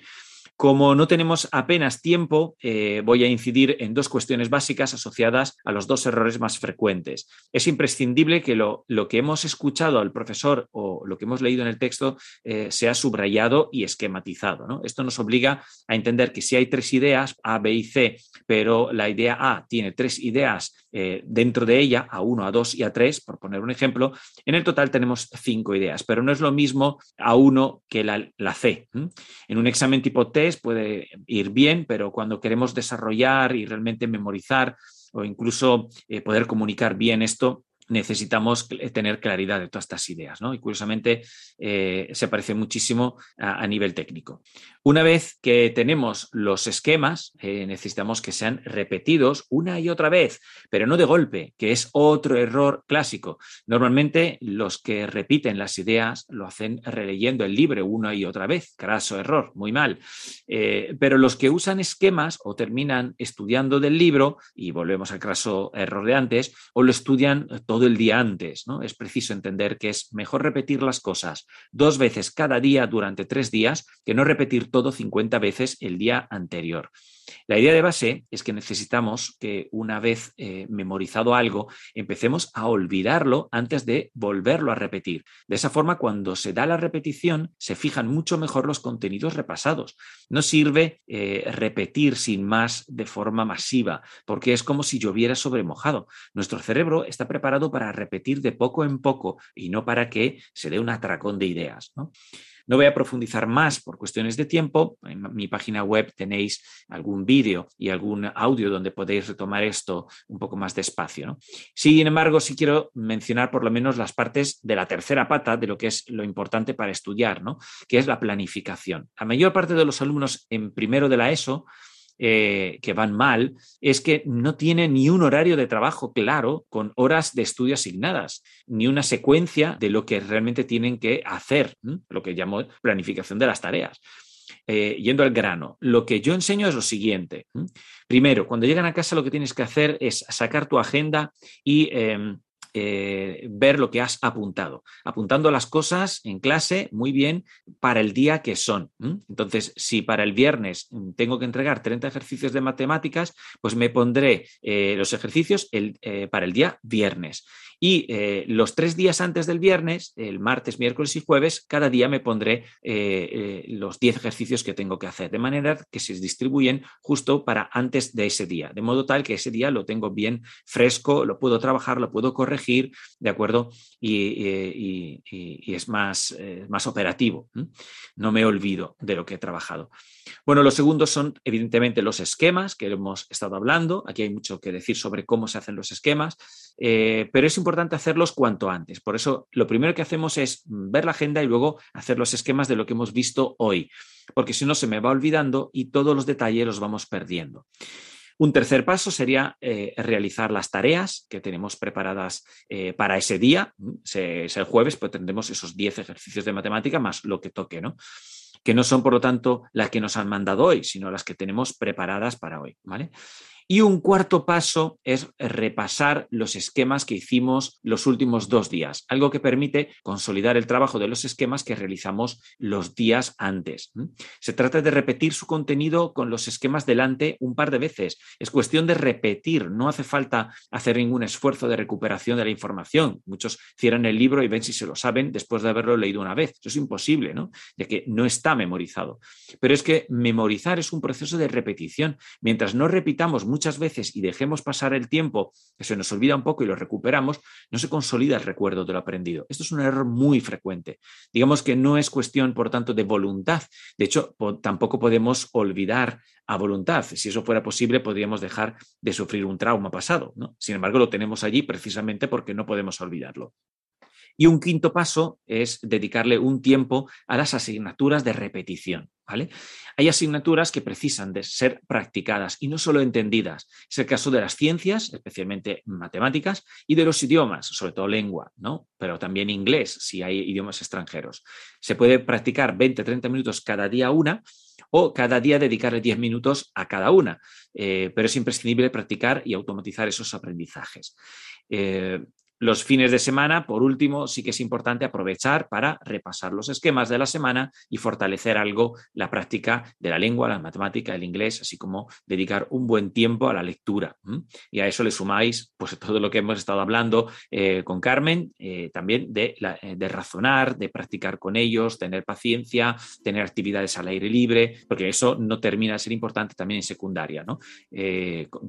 Como no tenemos apenas tiempo, eh, voy a incidir en dos cuestiones básicas asociadas a los dos errores más frecuentes. Es imprescindible que lo, que hemos escuchado al profesor o lo que hemos leído en el texto eh, sea subrayado y esquematizado. Esto nos obliga a entender que si hay tres ideas, A, B y C, pero la idea A tiene tres ideas eh, dentro de ella, a 1, a 2 y a 3, por poner un ejemplo, en el total tenemos cinco ideas, pero no es lo mismo a 1 que la, la C. En un examen tipo test puede ir bien, pero cuando queremos desarrollar y realmente memorizar o incluso eh, poder comunicar bien esto, necesitamos tener claridad de todas estas ideas, ¿no? Y curiosamente eh, se parece muchísimo a, nivel técnico. Una vez que tenemos los esquemas, eh, necesitamos que sean repetidos una y otra vez, pero no de golpe, que es otro error clásico. Normalmente los que repiten las ideas lo hacen releyendo el libro una y otra vez, craso error, muy mal. Eh, pero los que usan esquemas o terminan estudiando del libro, y volvemos al craso error de antes, o lo estudian todo todo el día antes. ¿no? Es preciso entender que es mejor repetir las cosas dos veces cada día durante tres días que no repetir todo 50 veces el día anterior. La idea de base es que necesitamos que una vez eh, memorizado algo, empecemos a olvidarlo antes de volverlo a repetir. De esa forma, cuando se da la repetición, se fijan mucho mejor los contenidos repasados. No sirve eh, repetir sin más de forma masiva, porque es como si lloviera sobre mojado. Nuestro cerebro está preparado para repetir de poco en poco y no para que se dé un atracón de ideas. ¿no? No voy a profundizar más por cuestiones de tiempo. En mi página web tenéis algún vídeo y algún audio donde podéis retomar esto un poco más despacio. Sin embargo, sí quiero mencionar por lo menos las partes de la tercera pata de lo que es lo importante para estudiar, ¿no? que es la planificación. La mayor parte de los alumnos en primero de la ESO eh, que van mal es que no tienen ni un horario de trabajo claro con horas de estudio asignadas, ni una secuencia de lo que realmente tienen que hacer, lo que llamo planificación de las tareas. Eh, yendo al grano, lo que yo enseño es lo siguiente. Primero, cuando llegan a casa lo que tienes que hacer es sacar tu agenda y em, eh, ver lo que has apuntado, apuntando las cosas en clase muy bien para el día que son. Entonces, si para el viernes tengo que entregar 30 ejercicios de matemáticas, pues me pondré eh, los ejercicios eh, para el día viernes. Y los tres días antes del viernes, el martes, miércoles y jueves, cada día me pondré los 10 ejercicios que tengo que hacer, de manera que se distribuyen justo para antes de ese día, de modo tal que ese día lo tengo bien fresco, lo puedo trabajar, lo puedo corregir ¿de acuerdo? Y, es más, eh, más operativo. No me olvido de lo que he trabajado. Bueno, los segundos son evidentemente los esquemas que hemos estado hablando. Aquí hay mucho que decir sobre cómo se hacen los esquemas, eh, pero es importante hacerlos cuanto antes. Por eso, lo primero que hacemos es ver la agenda y luego hacer los esquemas de lo que hemos visto hoy, porque si no se me va olvidando y todos los detalles los vamos perdiendo. Un tercer paso sería eh, realizar las tareas que tenemos preparadas eh, para ese día. es el jueves, pues tendremos esos 10 ejercicios de matemática más lo que toque, ¿no? Que no son, por lo tanto, las que nos han mandado hoy, sino las que tenemos preparadas para hoy, ¿vale? Y un cuarto paso es repasar los esquemas que hicimos los últimos dos días, algo que permite consolidar el trabajo de los esquemas que realizamos los días antes. Se trata de repetir su contenido con los esquemas delante un par de veces. Es cuestión de repetir, no hace falta hacer ningún esfuerzo de recuperación de la información. Muchos cierran el libro y ven si se lo saben después de haberlo leído una vez. Eso es imposible, ¿no? Ya que no está memorizado. Pero es que memorizar es un proceso de repetición. Mientras no repitamos muchas veces y dejemos pasar el tiempo, que se nos olvida un poco y lo recuperamos, no se consolida el recuerdo de lo aprendido. Esto es un error muy frecuente. Digamos que no es cuestión, por tanto, de voluntad. De hecho, tampoco podemos olvidar a voluntad. Si eso fuera posible, podríamos dejar de sufrir un trauma pasado. ¿no? Sin embargo, lo tenemos allí precisamente porque no podemos olvidarlo. Y un quinto paso es dedicarle un tiempo a las asignaturas de repetición. ¿Vale? Hay asignaturas que precisan de ser practicadas y no solo entendidas. Es el caso de las ciencias, especialmente matemáticas, y de los idiomas, sobre todo lengua, ¿no? Pero también inglés, si hay idiomas extranjeros. Se puede practicar 20-30 minutos cada día una o cada día dedicarle 10 minutos a cada una, eh, pero es imprescindible practicar y automatizar esos aprendizajes. Eh, los fines de semana, por último, sí que es importante aprovechar para repasar los esquemas de la semana y fortalecer algo la práctica de la lengua, la matemática, el inglés, así como dedicar un buen tiempo a la lectura. Y a eso le sumáis pues, todo lo que hemos estado hablando eh, con Carmen, eh, también de, eh, de, razonar, de practicar con ellos, tener paciencia, tener actividades al aire libre, porque eso no termina de ser importante también en secundaria, ¿no?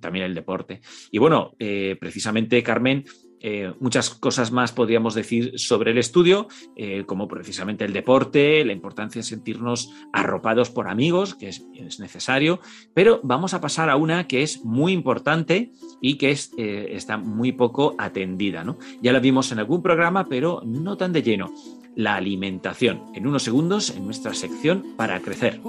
también el deporte. Y bueno, precisamente, Carmen, eh, muchas cosas más podríamos decir sobre el estudio, eh, como precisamente el deporte, la importancia de sentirnos arropados por amigos, que es, necesario, pero vamos a pasar a una que es muy importante y que es, eh, está muy poco atendida. ¿no? Ya la vimos en algún programa, pero no tan de lleno. La alimentación. En unos segundos, en nuestra sección para crecer.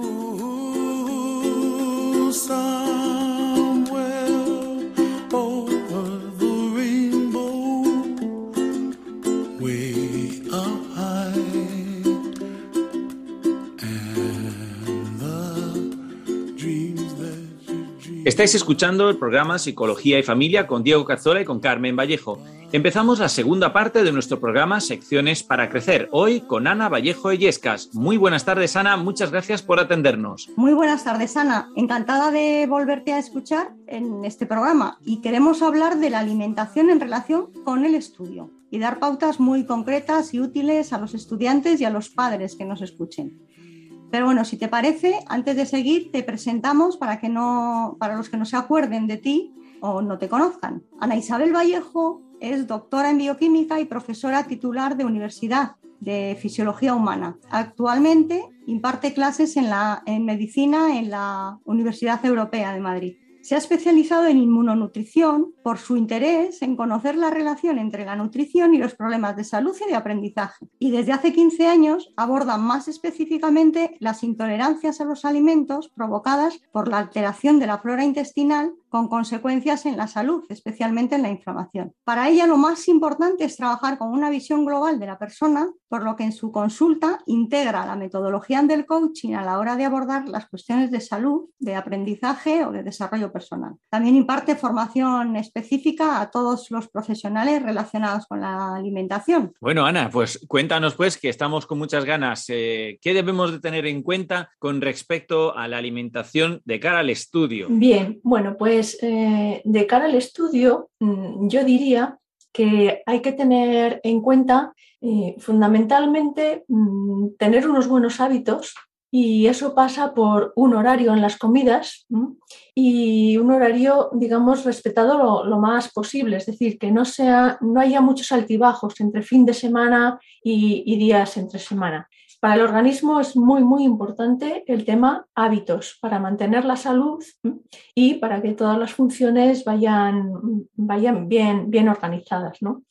Estáis escuchando el programa Psicología y Familia con Diego Cazzola y con Carmen Vallejo. Empezamos la segunda parte de nuestro programa Secciones para Crecer, hoy con Ana Vallejo Yescas. Muy buenas tardes, Ana, muchas gracias por atendernos. Muy buenas tardes, Ana. Encantada de volverte a escuchar en este programa y queremos hablar de la alimentación en relación con el estudio y dar pautas muy concretas y útiles a los estudiantes y a los padres que nos escuchen. Pero bueno, si te parece, antes de seguir, te presentamos para, que no, para los que no se acuerden de ti o no te conozcan. Ana Isabel Vallejo es doctora en bioquímica y profesora titular de Universidad de Fisiología Humana. Actualmente imparte clases en, la, en medicina en la Universidad Europea de Madrid. Se ha especializado en inmunonutrición por su interés en conocer la relación entre la nutrición y los problemas de salud y de aprendizaje. Y desde hace 15 años aborda más específicamente las intolerancias a los alimentos provocadas por la alteración de la flora intestinal con consecuencias en la salud, especialmente en la inflamación. Para ella lo más importante es trabajar con una visión global de la persona, por lo que en su consulta integra la metodología del coaching a la hora de abordar las cuestiones de salud, de aprendizaje o de desarrollo personal. También imparte formación específica a todos los profesionales relacionados con la alimentación. Bueno, Ana, pues cuéntanos pues que estamos con muchas ganas. Eh, ¿Qué debemos de tener en cuenta con respecto a la alimentación de cara al estudio? Bien, bueno, pues eh, de cara al estudio, mm, yo diría que hay que tener en cuenta eh, fundamentalmente mm, tener unos buenos hábitos y eso pasa por un horario en las comidas y un horario, digamos, respetado lo, más posible, es decir, que no, haya muchos altibajos entre fin de semana y, días entre semana. Para el organismo es muy, muy importante el tema hábitos para mantener la salud y para que todas las funciones vayan, vayan bien, bien organizadas. ¿no?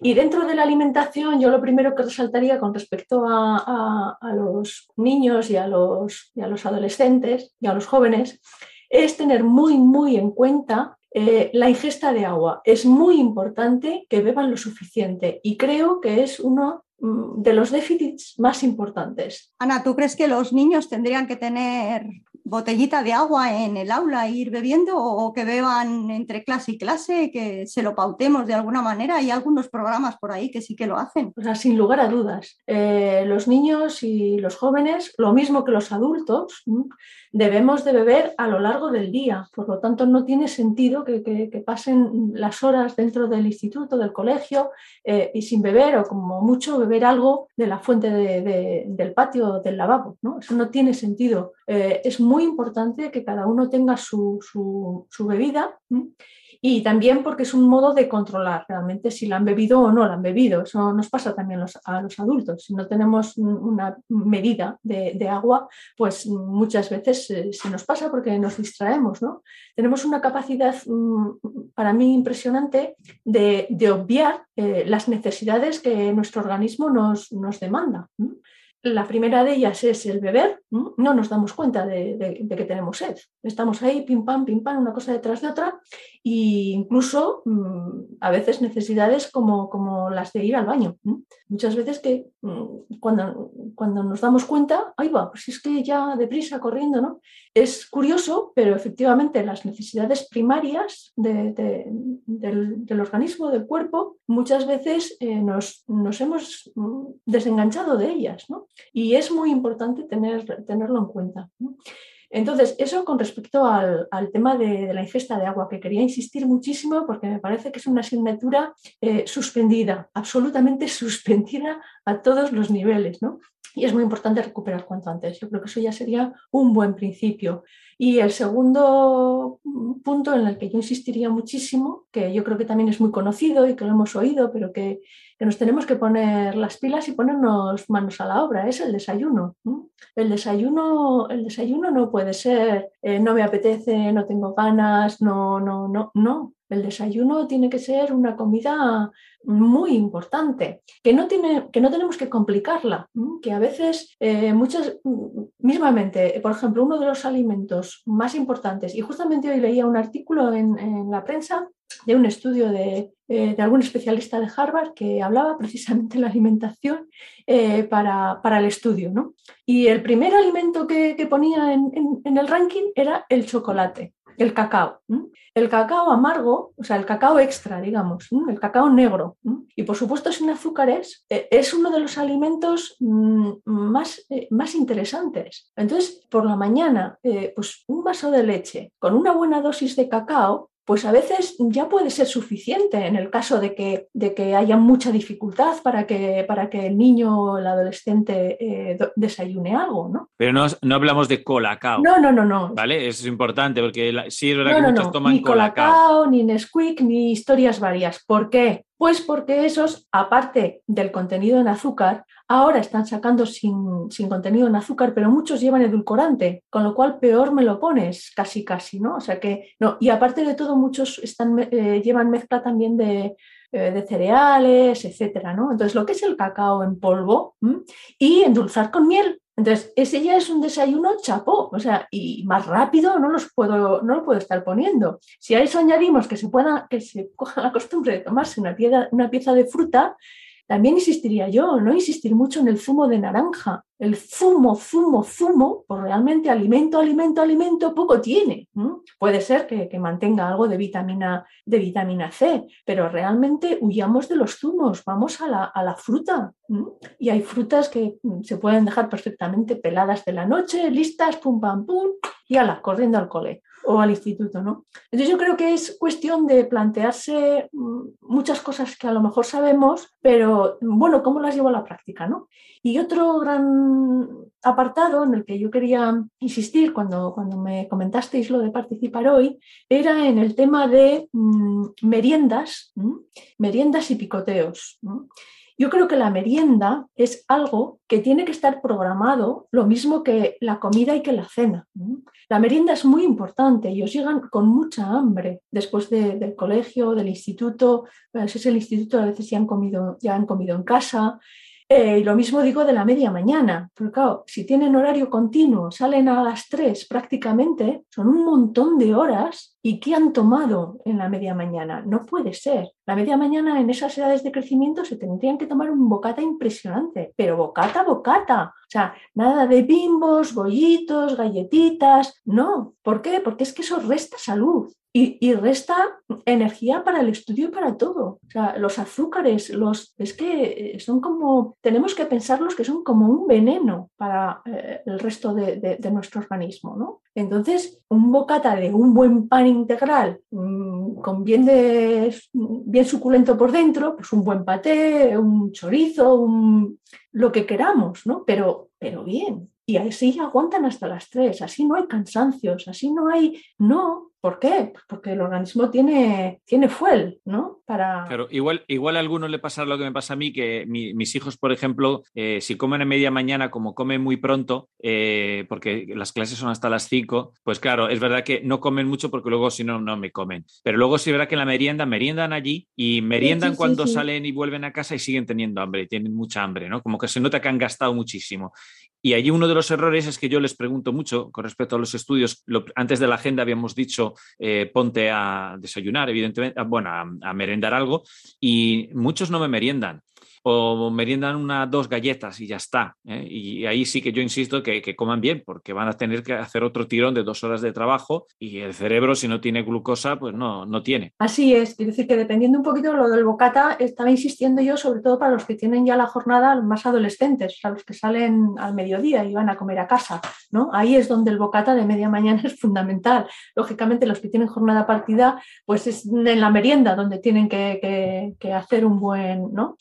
Y dentro de la alimentación, yo lo primero que resaltaría con respecto a, los niños y a los, a los, adolescentes y a los jóvenes es tener muy, muy en cuenta eh, la ingesta de agua. Es muy importante que beban lo suficiente y creo que es uno de los déficits más importantes. Ana, ¿tú crees que los niños tendrían que tener botellita de agua en el aula e ir bebiendo o que beban entre clase y clase, que se lo pautemos de alguna manera. Hay algunos programas por ahí que sí que lo hacen. O sea, sin lugar a dudas, eh, los niños y los jóvenes, lo mismo que los adultos, debemos de beber a lo largo del día. Por lo tanto, no tiene sentido que, pasen las horas dentro del instituto, del colegio, eh, y sin beber o como mucho beber algo de la fuente del patio del lavabo. ¿no? Eso no tiene sentido. Eh, es muy importante que cada uno tenga su, bebida Y también porque es un modo de controlar realmente si la han bebido o no la han bebido. Eso nos pasa también a los adultos. Si no tenemos una medida de, agua, pues muchas veces eh, se nos pasa porque nos distraemos. ¿no? Tenemos una capacidad mm, para mí impresionante de, obviar eh, las necesidades que nuestro organismo nos, nos demanda. La primera de ellas es el beber. No, nos damos cuenta de, que tenemos sed. Estamos ahí, pim pam, pim pam, una cosa detrás de otra. E incluso mm, a veces necesidades como, como, las de ir al baño. Muchas veces que mm, cuando, cuando nos damos cuenta, ahí va, pues es que ya deprisa, corriendo, ¿no? Es curioso, pero efectivamente las necesidades primarias del, organismo, del cuerpo, muchas veces eh, nos, nos hemos mm, desenganchado de ellas, ¿no? Y es muy importante tener, tenerlo en cuenta. Entonces, eso con respecto al, tema de, la ingesta de agua, que quería insistir muchísimo porque me parece que es una asignatura eh, suspendida, absolutamente suspendida a todos los niveles, ¿no? Y es muy importante recuperar cuanto antes. Yo creo que eso ya sería un buen principio. Y el segundo punto en el que yo insistiría muchísimo, que yo creo que también es muy conocido y que lo hemos oído, pero que, nos tenemos que poner las pilas y ponernos manos a la obra, es el desayuno. El desayuno, el desayuno no puede ser, eh, no me apetece, no tengo ganas, no, no, no, no. El desayuno tiene que ser una comida muy importante, que no, tiene, que no tenemos que complicarla, que a veces, eh, muchas, mismamente, por ejemplo, uno de los alimentos más importantes, y justamente hoy leía un artículo en, la prensa de un estudio de, eh, algún especialista de Harvard que hablaba precisamente de la alimentación eh, para, el estudio. ¿no? Y el primer alimento que, ponía en, el ranking era el chocolate el cacao. El cacao amargo, o sea, el cacao extra, digamos, el cacao negro. Y por supuesto sin azúcares, eh, es uno de los alimentos mm, más, eh, más interesantes. Entonces, por la mañana, eh, pues un vaso de leche con una buena dosis de cacao pues a veces ya puede ser suficiente en el caso de que, de que haya mucha dificultad para que, para que el niño o el adolescente eh, desayune algo, ¿no? Pero no, no, hablamos de colacao. No, no, no, no. ¿Vale? Eso es importante porque sí es verdad que muchos toman ni colacao. Ni Nesquik, ni historias varias. ¿Por qué? Pues porque esos, aparte del contenido en azúcar, ahora están sacando sin, contenido en azúcar, pero muchos llevan edulcorante, con lo cual peor me lo pones, casi casi, ¿no? O sea que, no, y aparte de todo, muchos están, eh, llevan mezcla también de, eh, de cereales, etcétera, ¿no? Entonces, lo que es el cacao en polvo y endulzar con miel, entonces, ese ya es un desayuno chapó, o sea, y más rápido no los puedo, no lo puedo estar poniendo. Si a eso añadimos que se pueda, que se coja la costumbre de tomarse una pieza, una pieza de fruta, también insistiría yo, no insistir mucho en el zumo de naranja. El zumo, zumo, zumo, pues realmente alimento, alimento, alimento poco tiene. Puede ser que, mantenga algo de vitamina, de vitamina C, pero realmente huyamos de los zumos, vamos a la, fruta. Y hay frutas que mm, se pueden dejar perfectamente peladas de la noche, listas, pum, pam, pum, y ala, corriendo al cole o al instituto, ¿no? Entonces yo creo que es cuestión de plantearse mm, muchas cosas que a lo mejor sabemos, pero bueno, ¿cómo las llevo a la práctica, no? Y otro gran apartado en el que yo quería insistir cuando, cuando me comentasteis lo de participar hoy era en el tema de mm, meriendas, meriendas y picoteos. Yo creo que la merienda es algo que tiene que estar programado lo mismo que la comida y que la cena. La merienda es muy importante y os llegan con mucha hambre después del colegio, del instituto. Si es el instituto, a veces ya han comido, ya han comido en casa eh, y lo mismo digo de la media mañana, porque claro, si tienen horario continuo, salen a las 3 prácticamente, son un montón de horas. ¿Y qué han tomado en la media mañana? No puede ser. La media mañana en esas edades de crecimiento se tendrían que tomar un bocata impresionante, pero bocata, bocata. O sea, nada de bimbos, bollitos, galletitas. No. ¿Por qué? Porque es que eso resta salud y, resta energía para el estudio y para todo. O sea, los azúcares, los, es que son como, tenemos que pensarlos que son como un veneno para eh, el resto de, nuestro organismo. ¿no? Entonces, un bocata de un buen pan integral mm, con bien, de, bien suculento por dentro, pues un buen paté, un chorizo, un, lo que queramos, ¿no? Pero, pero bien. Y así aguantan hasta las tres, así no hay cansancios, así no hay, no, ¿Por qué? Porque el organismo tiene, tiene fuel, ¿no? Para... Pero igual, igual a algunos le pasa lo que me pasa a mí, que mis hijos, por ejemplo, eh, si comen a media mañana, como comen muy pronto, eh, porque las clases son hasta las 5, pues claro, es verdad que no comen mucho porque luego si no, no me comen. Pero luego sí es verdad que en la merienda, meriendan allí y meriendan cuando salen y vuelven a casa y siguen teniendo hambre, tienen mucha hambre, ¿no? Como que se nota que han gastado muchísimo. Y allí uno de los errores es que yo les pregunto mucho con respecto a los estudios. antes de la agenda habíamos dicho eh, ponte a desayunar, evidentemente, bueno, a merendar algo, y muchos no me meriendan o meriendan una, dos galletas y ya está. ¿eh? Y ahí sí que yo insisto que, coman bien, porque van a tener que hacer otro tirón de dos horas de trabajo y el cerebro, si no tiene glucosa, pues no, no tiene. Así es, quiero decir que dependiendo un poquito de lo del bocata, estaba insistiendo yo sobre todo para los que tienen ya la jornada más adolescentes, a los que salen al mediodía y van a comer a casa, ¿no? Ahí es donde el bocata de media mañana es fundamental. Lógicamente los que tienen jornada partida, pues es en la merienda donde tienen que, hacer un buen, ¿no?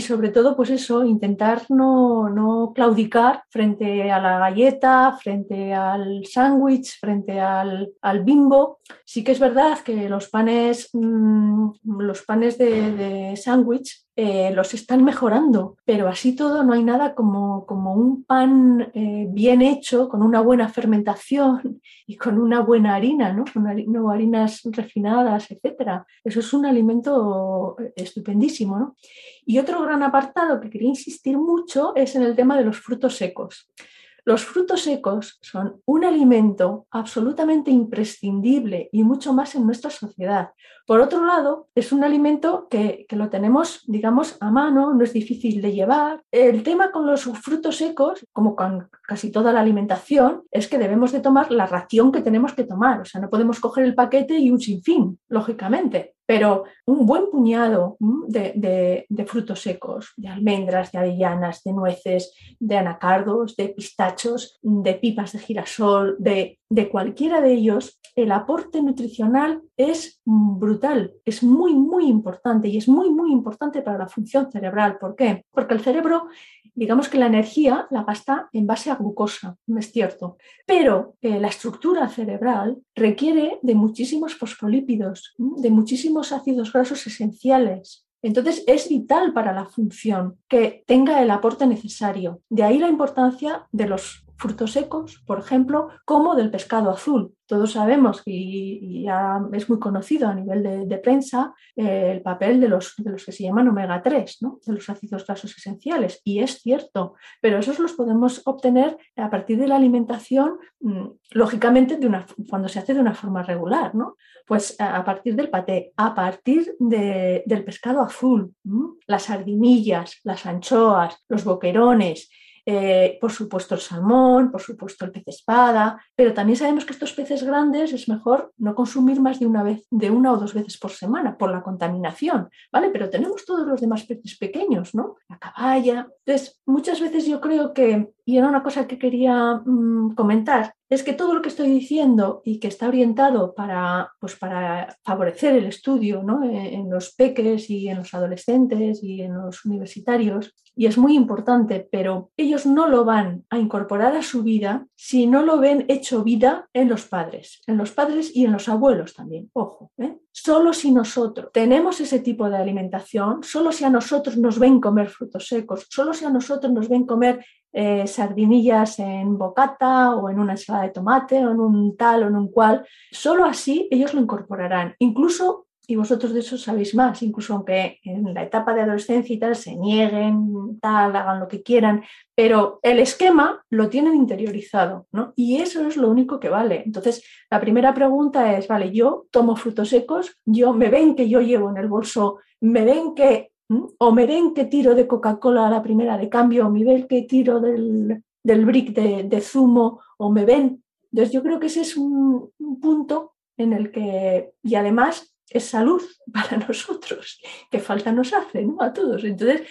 Sobre todo, pues eso, intentar no, claudicar frente a la galleta, frente al sándwich, frente al, bimbo. Sí que es verdad que los panes, mm, los panes de, de sándwich eh, los están mejorando, pero así todo no hay nada como, como un pan eh, bien hecho, con una buena fermentación y con una buena harina, ¿no? con harinas refinadas, etc. Eso es un alimento eh, estupendísimo. ¿no? Y otro gran apartado que quería insistir mucho es en el tema de los frutos secos. Los frutos secos son un alimento absolutamente imprescindible y mucho más en nuestra sociedad. Por otro lado, es un alimento que, lo tenemos, digamos, a mano, no es difícil de llevar. El tema con los frutos secos, como con casi toda la alimentación, es que debemos de tomar la ración que tenemos que tomar. O sea, no podemos coger el paquete y un sinfín, lógicamente pero un buen puñado de, frutos secos, de almendras, de avellanas, de nueces, de anacardos, de pistachos, de pipas de girasol, de, de cualquiera de ellos, el aporte nutricional es brutal, es muy, muy importante y es muy, muy importante para la función cerebral. ¿Por qué? Porque el cerebro digamos que la energía la gasta en base a glucosa, no es cierto, pero eh, la estructura cerebral requiere de muchísimos fosfolípidos, de muchísimos ácidos grasos esenciales. Entonces es vital para la función que tenga el aporte necesario. De ahí la importancia de los frutos secos, por ejemplo, como del pescado azul. Todos sabemos y, ya es muy conocido a nivel de, prensa eh, el papel de los, de los, que se llaman omega 3, ¿no? de los ácidos grasos esenciales. Y es cierto, pero esos los podemos obtener a partir de la alimentación, mm, lógicamente de una, cuando se hace de una forma regular. ¿no? Pues a partir del paté, a partir del pescado azul, las sardinillas, las anchoas, los boquerones, eh, por supuesto el salmón, por supuesto el pez espada, pero también sabemos que estos peces grandes es mejor no consumir más de una vez, de una o dos veces por semana por la contaminación, ¿vale? Pero tenemos todos los demás peces pequeños, ¿no? La caballa. Entonces, muchas veces yo creo que, y era una cosa que quería mm, comentar, es que todo lo que estoy diciendo y que está orientado para, pues para favorecer el estudio ¿no? en, los peques y en los adolescentes y en los universitarios, y es muy importante, pero ellos no lo van a incorporar a su vida si no lo ven hecho vida en los padres, en los padres y en los abuelos también, ojo. ¿eh? Solo si nosotros tenemos ese tipo de alimentación, solo si a nosotros nos ven comer frutos secos, solo si a nosotros nos ven comer eh, sardinillas en bocata o en una ensalada de tomate o en un tal o en un cual. Solo así ellos lo incorporarán. Incluso, y vosotros de eso sabéis más, incluso aunque en la etapa de adolescencia y tal se nieguen, tal, hagan lo que quieran, pero el esquema lo tienen interiorizado, ¿no? Y eso es lo único que vale. Entonces, la primera pregunta es, vale, yo tomo frutos secos, yo me ven que yo llevo en el bolso, me ven que o me ven que tiro de Coca-Cola a la primera de cambio, o ven que tiro del, del brick de, zumo, o me ven. Entonces yo creo que ese es un, punto en el que, y además es salud para nosotros, que falta nos hace, ¿no? A todos. Entonces,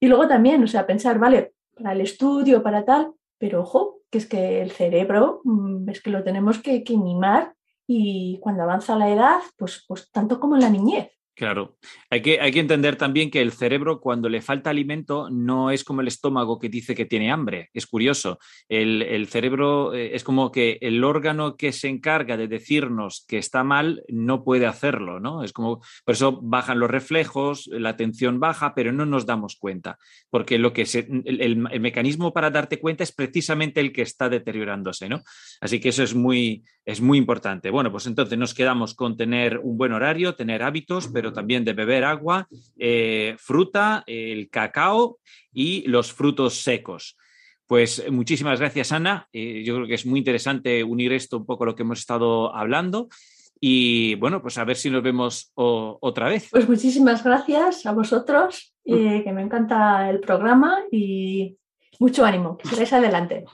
y luego también, o sea, pensar, vale, para el estudio, para tal, pero ojo, que es que el cerebro mm, es que lo tenemos que, que mimar y cuando avanza la edad, pues, pues tanto como en la niñez Claro, hay que, hay que entender también que el cerebro cuando le falta alimento no es como el estómago que dice que tiene hambre. Es curioso. El, el cerebro eh, es como que el órgano que se encarga de decirnos que está mal no puede hacerlo, ¿no? Es como, por eso bajan los reflejos, la atención baja, pero no nos damos cuenta, porque lo que se, el, el- el mecanismo para darte cuenta es precisamente el que está deteriorándose, ¿no? Así que eso es muy, es muy importante. Bueno, pues entonces nos quedamos con tener un buen horario, tener hábitos, pero también de beber agua, eh, fruta, el cacao y los frutos secos. Pues eh, muchísimas gracias, Ana. Eh, yo creo que es muy interesante unir esto un poco a lo que hemos estado hablando. Y bueno, pues a ver si nos vemos o- otra vez. Pues muchísimas gracias a vosotros, eh, que me encanta el programa y mucho ánimo, que sigáis adelante.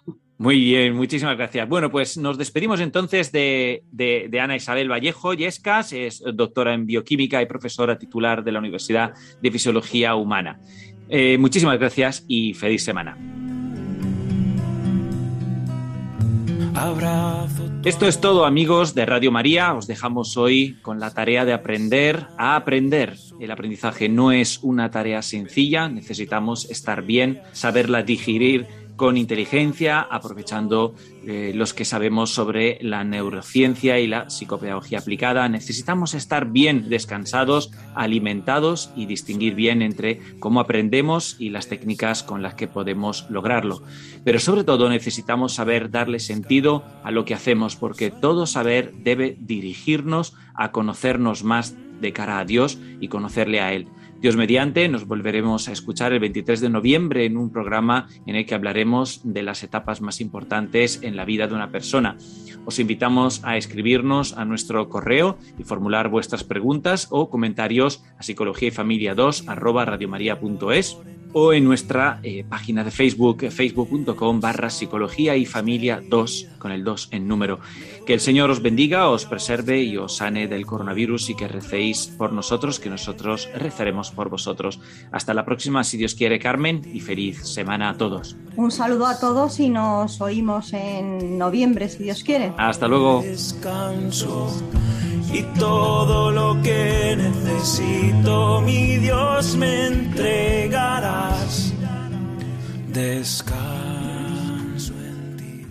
Muy bien, muchísimas gracias. Bueno, pues nos despedimos entonces de, de- de Ana Isabel Vallejo Yescas, es doctora en bioquímica y profesora titular de la Universidad de Fisiología Humana. Eh, muchísimas gracias y feliz semana. Esto es todo amigos de Radio María. Os dejamos hoy con la tarea de aprender a aprender. El aprendizaje no es una tarea sencilla, necesitamos estar bien, saberla digerir con inteligencia, aprovechando eh, los que sabemos sobre la neurociencia y la psicopedagogía aplicada. Necesitamos estar bien descansados, alimentados y distinguir bien entre cómo aprendemos y las técnicas con las que podemos lograrlo. Pero sobre todo necesitamos saber darle sentido a lo que hacemos, porque todo saber debe dirigirnos a conocernos más de cara a Dios y conocerle a Él. Dios mediante, nos volveremos a escuchar el 23 de noviembre en un programa en el que hablaremos de las etapas más importantes en la vida de una persona. Os invitamos a escribirnos a nuestro correo y formular vuestras preguntas o comentarios a psicología y familia 2 arroba radiomaria.es o en nuestra eh, página de Facebook, facebook.com barra psicología y familia 2, con el 2 en número. Que el Señor os bendiga, os preserve y os sane del coronavirus y que recéis por nosotros, que nosotros rezaremos por vosotros. Hasta la próxima, si Dios quiere, Carmen, y feliz semana a todos. Un saludo a todos y nos oímos en noviembre, si Dios quiere. Hasta luego. descanso y todo lo que necesito, mi Dios, me entregarás. Descanso en ti.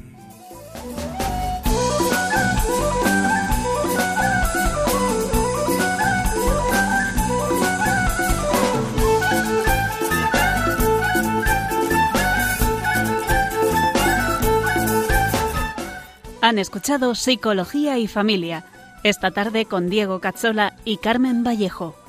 Han escuchado Psicología y Familia, esta tarde con Diego Cazzola y Carmen Vallejo.